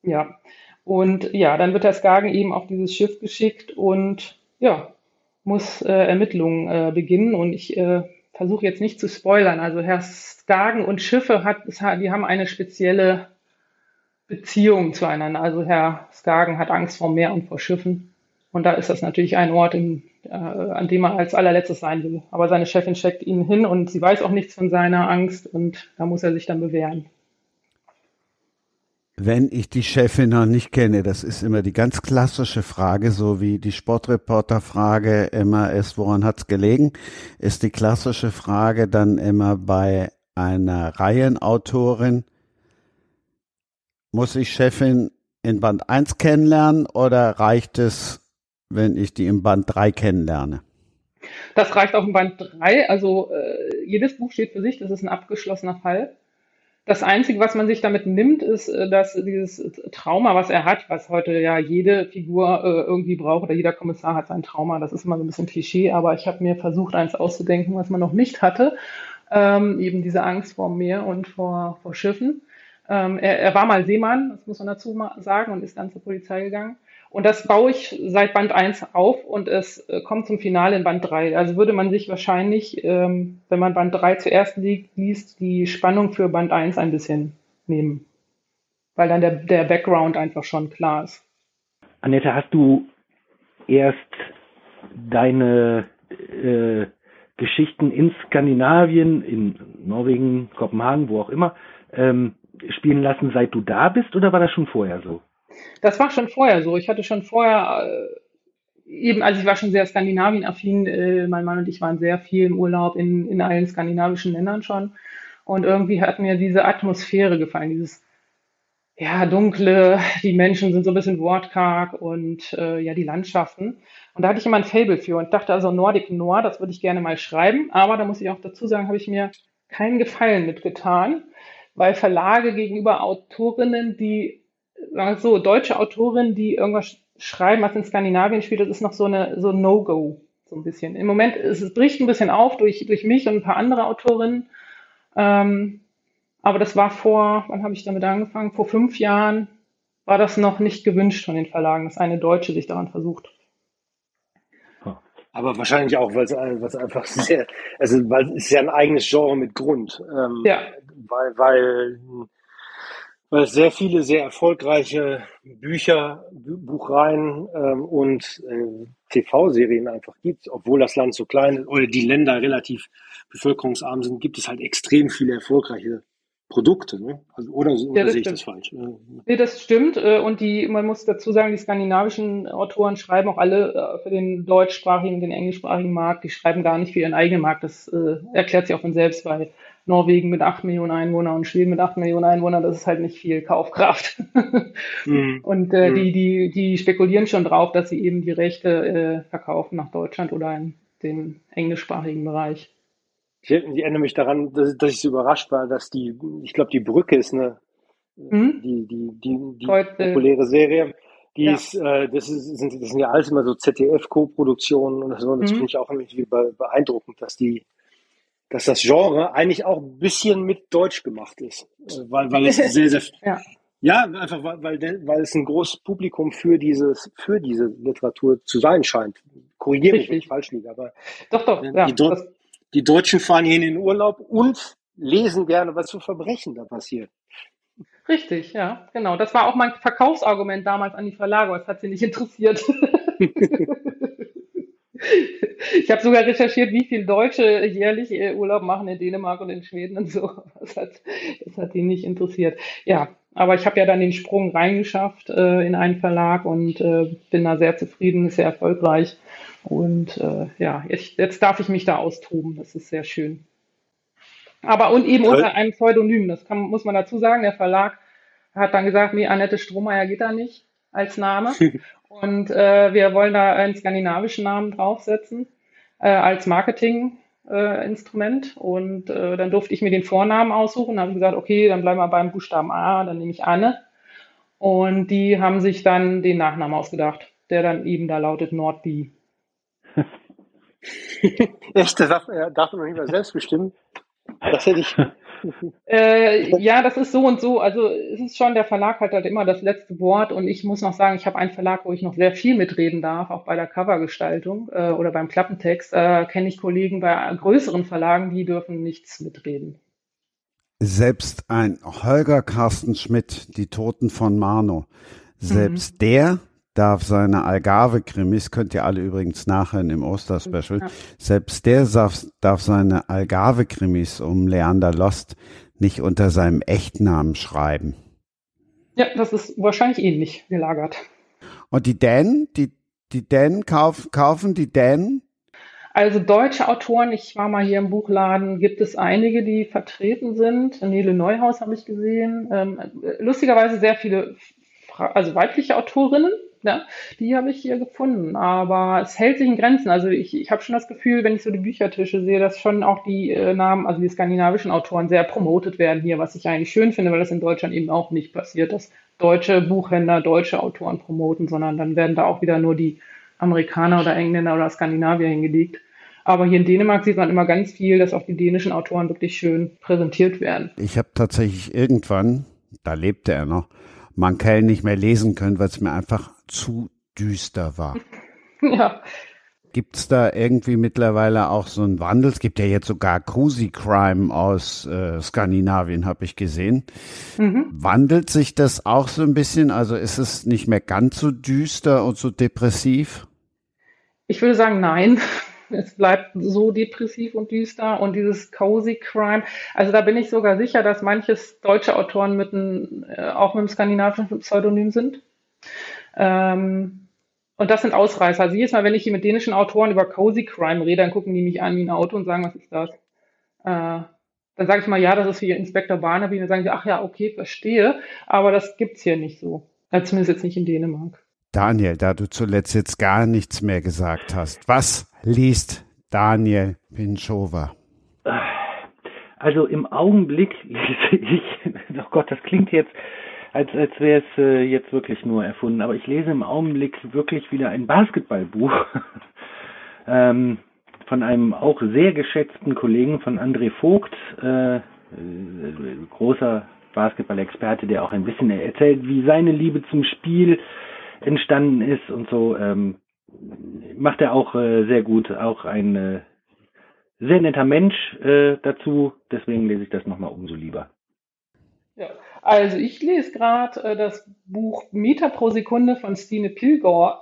ja. Und ja, dann wird der Skagen eben auf dieses Schiff geschickt und ja, muss äh, Ermittlungen äh, beginnen. Und ich äh, versuche jetzt nicht zu spoilern. Also Herr Skagen und Schiffe hat, die haben eine spezielle Beziehung zueinander. Also Herr Skagen hat Angst vor Meer und vor Schiffen. Und da ist das natürlich ein Ort, in, äh, an dem er als allerletztes sein will. Aber seine Chefin steckt ihn hin und sie weiß auch nichts von seiner Angst und da muss er sich dann bewähren wenn ich die Chefin noch nicht kenne? Das ist immer die ganz klassische Frage, so wie die Sportreporter-Frage immer ist, woran hat's gelegen? Ist die klassische Frage dann immer bei einer Reihenautorin, muss ich Chefin in Band 1 kennenlernen oder reicht es, wenn ich die im Band 3 kennenlerne? Das reicht auch im Band 3. Also äh, jedes Buch steht für sich, das ist ein abgeschlossener Fall. Das Einzige, was man sich damit nimmt, ist, äh, dass dieses Trauma, was er hat, was heute ja jede Figur äh, irgendwie braucht oder jeder Kommissar hat sein Trauma, das ist immer so ein bisschen Klischee, aber ich habe mir versucht, eins auszudenken, was man noch nicht hatte, ähm, eben diese Angst vor Meer und vor, vor Schiffen. Ähm, er, er war mal Seemann, das muss man dazu sagen, und ist dann zur Polizei gegangen. Und das baue ich seit Band 1 auf und es äh, kommt zum Finale in Band 3. Also würde man sich wahrscheinlich, ähm, wenn man Band 3 zuerst liest, die Spannung für Band 1 ein bisschen nehmen. Weil dann der, der Background einfach schon klar ist. Annette, hast du erst deine äh, Geschichten in Skandinavien, in Norwegen, Kopenhagen, wo auch immer, ähm, spielen lassen, seit du da bist oder war das schon vorher so? Das war schon vorher so. Ich hatte schon vorher, äh, eben, also ich war schon sehr Skandinavien-affin. Äh, mein Mann und ich waren sehr viel im Urlaub in, in allen skandinavischen Ländern schon. Und irgendwie hat mir diese Atmosphäre gefallen, dieses ja, dunkle, die Menschen sind so ein bisschen wortkarg und äh, ja, die Landschaften. Und da hatte ich immer ein Fable für und dachte also Nordic Noir, das würde ich gerne mal schreiben. Aber da muss ich auch dazu sagen, habe ich mir keinen Gefallen mitgetan, weil Verlage gegenüber Autorinnen, die so, deutsche Autorinnen, die irgendwas schreiben, was in Skandinavien spielt, das ist noch so eine so No-Go, so ein bisschen. Im Moment ist es bricht ein bisschen auf durch, durch mich und ein paar andere Autorinnen. Ähm, aber das war vor, wann habe ich damit angefangen? Vor fünf Jahren war das noch nicht gewünscht von den Verlagen, dass eine Deutsche sich daran versucht. Aber wahrscheinlich auch, weil es einfach sehr, also weil es ist ja ein eigenes Genre mit Grund. Ähm, ja. Weil, weil weil es sehr viele sehr erfolgreiche Bücher, Buchreihen ähm, und äh, TV-Serien einfach gibt. Obwohl das Land so klein ist oder die Länder relativ bevölkerungsarm sind, gibt es halt extrem viele erfolgreiche Produkte. Ne? Also, oder oder ja, sehe ich das falsch? Nee, das stimmt. Äh, und die, man muss dazu sagen, die skandinavischen Autoren schreiben auch alle äh, für den deutschsprachigen, den englischsprachigen Markt. Die schreiben gar nicht für ihren eigenen Markt. Das äh, erklärt sich auch von selbst, weil Norwegen mit 8 Millionen Einwohnern und Schweden mit 8 Millionen Einwohnern, das ist halt nicht viel Kaufkraft. mhm. Und äh, mhm. die, die, die spekulieren schon drauf, dass sie eben die Rechte äh, verkaufen nach Deutschland oder in den englischsprachigen Bereich. Ich, ich erinnere mich daran, dass, dass ich so überrascht war, dass die, ich glaube, die Brücke ist eine, mhm. die, die, die, die populäre Serie. Die ja. ist, äh, das, ist, sind, das sind ja alles immer so ZDF-Co-Produktionen und so. Und das mhm. finde ich auch irgendwie beeindruckend, dass die, dass das Genre eigentlich auch ein bisschen mit Deutsch gemacht ist. Äh, weil, weil es sehr, sehr, ja. ja, einfach weil, weil, weil es ein großes Publikum für dieses, für diese Literatur zu sein scheint. Korrigiere mich, wenn ich falsch liege, aber. Doch, doch, ja. Die, Do die Deutschen fahren hier in den Urlaub und lesen gerne, was für Verbrechen da passiert. Richtig, ja, genau. Das war auch mein Verkaufsargument damals an die Verlage, aber es hat sie nicht interessiert. ich habe sogar recherchiert, wie viele Deutsche jährlich Urlaub machen in Dänemark und in Schweden und so. Das hat, das hat die nicht interessiert. Ja, aber ich habe ja dann den Sprung reingeschafft äh, in einen Verlag und äh, bin da sehr zufrieden, sehr erfolgreich. Und äh, ja, jetzt, jetzt darf ich mich da austoben. Das ist sehr schön. Aber und eben Toll. unter einem Pseudonym, das kann, muss man dazu sagen. Der Verlag hat dann gesagt, nee, Annette Strohmeier geht da nicht als Name. und äh, wir wollen da einen skandinavischen Namen draufsetzen äh, als Marketinginstrument. Äh, und dann durfte ich mir den Vornamen aussuchen. Dann habe ich gesagt, okay, dann bleiben wir beim Buchstaben A, dann nehme ich Anne. Und die haben sich dann den Nachnamen ausgedacht, der dann eben da lautet Nordby. Echt, das darf, darf man nicht mal selbst bestimmen. Das hätte ich. Äh, ja, das ist so und so. Also es ist schon, der Verlag hat halt immer das letzte Wort und ich muss noch sagen, ich habe einen Verlag, wo ich noch sehr viel mitreden darf, auch bei der Covergestaltung äh, oder beim Klappentext. Äh, Kenne ich Kollegen bei größeren Verlagen, die dürfen nichts mitreden. Selbst ein Holger Carsten Schmidt, die Toten von Marno, selbst mhm. der darf seine Algarve-Krimis, könnt ihr alle übrigens nachhören im Osterspecial, ja. selbst der darf, darf seine Algarve-Krimis um Leander Lost nicht unter seinem Echtnamen schreiben. Ja, das ist wahrscheinlich ähnlich gelagert. Und die Dänen, die, die Dänen kauf, kaufen die Dänen? Also deutsche Autoren, ich war mal hier im Buchladen, gibt es einige, die vertreten sind. Nele Neuhaus habe ich gesehen. Ähm, lustigerweise sehr viele, also weibliche Autorinnen, ja, die habe ich hier gefunden. Aber es hält sich in Grenzen. Also ich, ich habe schon das Gefühl, wenn ich so die Büchertische sehe, dass schon auch die äh, Namen, also die skandinavischen Autoren sehr promotet werden hier, was ich eigentlich schön finde, weil das in Deutschland eben auch nicht passiert, dass deutsche Buchhändler deutsche Autoren promoten, sondern dann werden da auch wieder nur die Amerikaner oder Engländer oder Skandinavier hingelegt. Aber hier in Dänemark sieht man immer ganz viel, dass auch die dänischen Autoren wirklich schön präsentiert werden. Ich habe tatsächlich irgendwann, da lebte er noch, Mankell nicht mehr lesen können, weil es mir einfach zu düster war. Ja. Gibt es da irgendwie mittlerweile auch so einen Wandel? Es gibt ja jetzt sogar Cozy Crime aus äh, Skandinavien, habe ich gesehen. Mhm. Wandelt sich das auch so ein bisschen? Also ist es nicht mehr ganz so düster und so depressiv? Ich würde sagen, nein. Es bleibt so depressiv und düster und dieses Cozy Crime. Also da bin ich sogar sicher, dass manches deutsche Autoren mit ein, äh, auch mit einem skandinavischen Pseudonym sind. Ähm, und das sind Ausreißer. Also jedes Mal, wenn ich hier mit dänischen Autoren über Cozy Crime rede, dann gucken die mich an wie ein Auto und sagen, was ist das? Äh, dann sage ich mal, ja, das ist wie Inspektor Barnaby. Und dann sagen sie, ach ja, okay, verstehe. Aber das gibt's hier nicht so. Also zumindest jetzt nicht in Dänemark. Daniel, da du zuletzt jetzt gar nichts mehr gesagt hast, was liest Daniel Pinchova? Also im Augenblick lese ich, oh Gott, das klingt jetzt als, als wäre es äh, jetzt wirklich nur erfunden. Aber ich lese im Augenblick wirklich wieder ein Basketballbuch ähm, von einem auch sehr geschätzten Kollegen von André Vogt, äh, äh, großer Basketball-Experte, der auch ein bisschen erzählt, wie seine Liebe zum Spiel entstanden ist und so. Ähm, macht er auch äh, sehr gut, auch ein äh, sehr netter Mensch äh, dazu. Deswegen lese ich das nochmal umso lieber. Ja, also ich lese gerade äh, das Buch Meter pro Sekunde von Stine Pilgaard.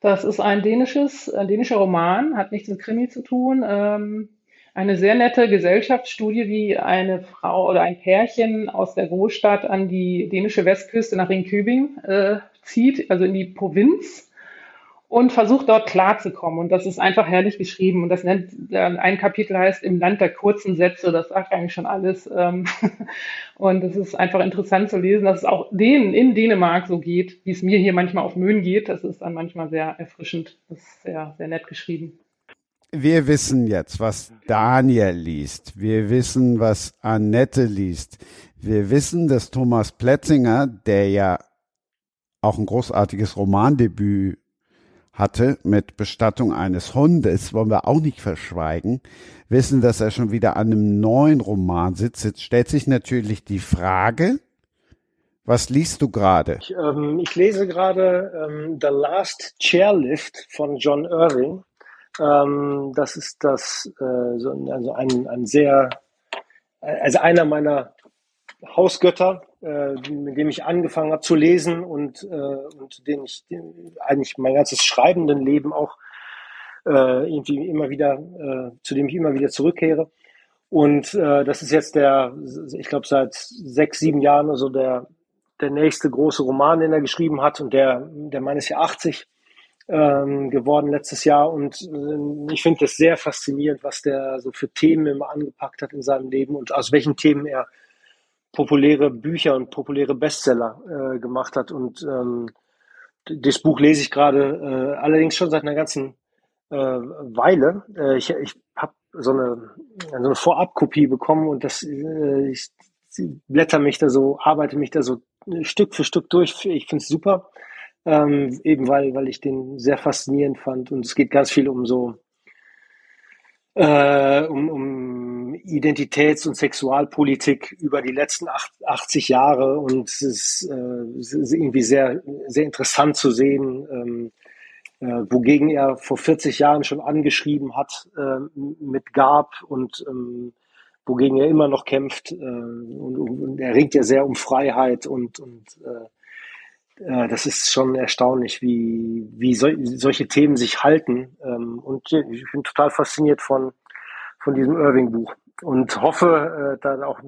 Das ist ein dänisches, ein dänischer Roman, hat nichts mit Krimi zu tun. Ähm, eine sehr nette Gesellschaftsstudie, wie eine Frau oder ein Pärchen aus der Großstadt an die dänische Westküste nach Ringkübing äh, zieht, also in die Provinz und versucht dort klarzukommen. Und das ist einfach herrlich geschrieben. Und das nennt, ein Kapitel heißt Im Land der kurzen Sätze. Das sagt eigentlich schon alles. Ähm, und es ist einfach interessant zu lesen, dass es auch denen in Dänemark so geht, wie es mir hier manchmal auf Möhn geht. Das ist dann manchmal sehr erfrischend. Das ist sehr, sehr nett geschrieben. wir wissen jetzt, was Daniel liest. Wir wissen, was Annette liest. Wir wissen, dass Thomas Plätzinger, der ja auch ein großartiges Romandebüt hatte mit Bestattung eines Hundes, wollen wir auch nicht verschweigen, wissen, dass er schon wieder an einem neuen Roman sitzt. Jetzt stellt sich natürlich die Frage, was liest du gerade? Ich, ähm, ich, lese gerade ähm, The Last Chairlift von John Irving. Ähm, das ist das, äh, so, also ein, ein sehr, also einer meiner Hausgötter, äh, mit dem ich angefangen habe zu lesen und, äh, und den ich den, eigentlich mein ganzes schreibenden Leben auch äh, irgendwie immer wieder, äh, zu dem ich immer wieder zurückkehre. Und äh, das ist jetzt der, ich glaube, seit sechs, sieben Jahren oder so der der nächste große Roman, den er geschrieben hat. Und der, der Mann ist ja 80 ähm, geworden letztes Jahr. Und ich finde das sehr faszinierend, was der so für Themen immer angepackt hat in seinem Leben und aus welchen Themen er populäre Bücher und populäre Bestseller äh, gemacht hat. Und ähm, das Buch lese ich gerade äh, allerdings schon seit einer ganzen äh, Weile. Äh, ich ich habe so eine, so eine Vorabkopie bekommen und das äh, ich blätter mich da so, arbeite mich da so Stück für Stück durch. Ich finde es super, ähm, eben weil, weil ich den sehr faszinierend fand. Und es geht ganz viel um so, äh, um, um Identitäts- und Sexualpolitik über die letzten 80 Jahre. Und es ist, äh, es ist irgendwie sehr, sehr interessant zu sehen, ähm, äh, wogegen er vor 40 Jahren schon angeschrieben hat äh, mit Gab und ähm, wogegen er immer noch kämpft. Und, er ringt ja sehr um Freiheit und, und das ist schon erstaunlich, wie, wie sol solche Themen sich halten. Ähm, und ich bin total fasziniert von, von diesem Irving-Buch und hoffe, äh, dann auch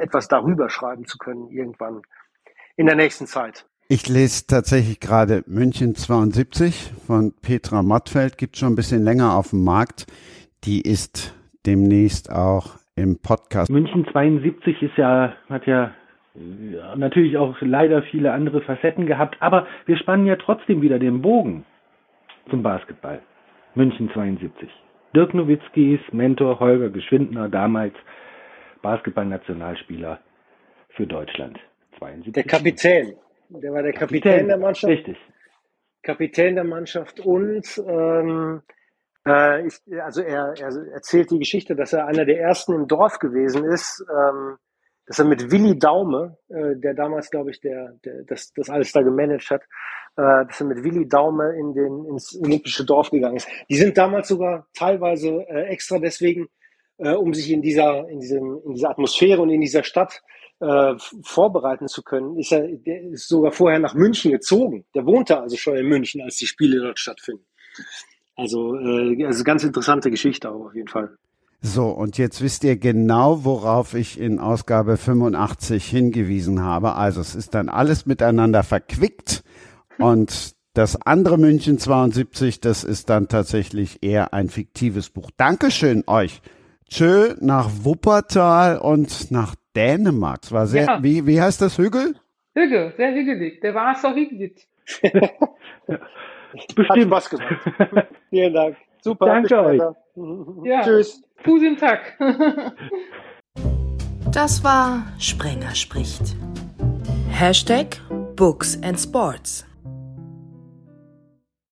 etwas darüber schreiben zu können, irgendwann in der nächsten Zeit. Ich lese tatsächlich gerade München 72 von Petra Mattfeld, gibt schon ein bisschen länger auf dem Markt. Die ist demnächst auch im Podcast. München 72 ist ja, hat ja natürlich auch leider viele andere Facetten gehabt, aber wir spannen ja trotzdem wieder den Bogen zum Basketball. München 72. Dirk Nowitzkis Mentor Holger Geschwindner, damals Basketballnationalspieler für Deutschland. 72. Der Kapitän. Der war der Kapitän, Kapitän der Mannschaft. Richtig. Kapitän der Mannschaft und ähm, äh, ich, also er, er erzählt die Geschichte, dass er einer der ersten im Dorf gewesen ist, ähm, dass er mit Willi Daume, äh, der damals, glaube ich, der, der das, das alles da gemanagt hat, äh, dass er mit Willi Daume in den, ins olympische Dorf gegangen ist. Die sind damals sogar teilweise äh, extra deswegen, äh, um sich in dieser, in, diesem, in dieser Atmosphäre und in dieser Stadt äh, vorbereiten zu können, ist er der ist sogar vorher nach München gezogen. Der wohnte also schon in München, als die Spiele dort stattfinden. Also, äh, also ganz interessante Geschichte auch auf jeden Fall. So, und jetzt wisst ihr genau, worauf ich in Ausgabe 85 hingewiesen habe. Also es ist dann alles miteinander verquickt und das andere München 72, das ist dann tatsächlich eher ein fiktives Buch. Dankeschön euch. Tschö nach Wuppertal und nach Dänemark. Es war sehr, ja. wie, wie heißt das Hügel? Hügel, sehr hügelig. Der war so hügelig. Bestimmt. Spaß gemacht. Vielen Dank. Super. Danke euch. Ja. Tschüss. Guten Tag. das war Sprenger spricht. Hashtag Books and Sports.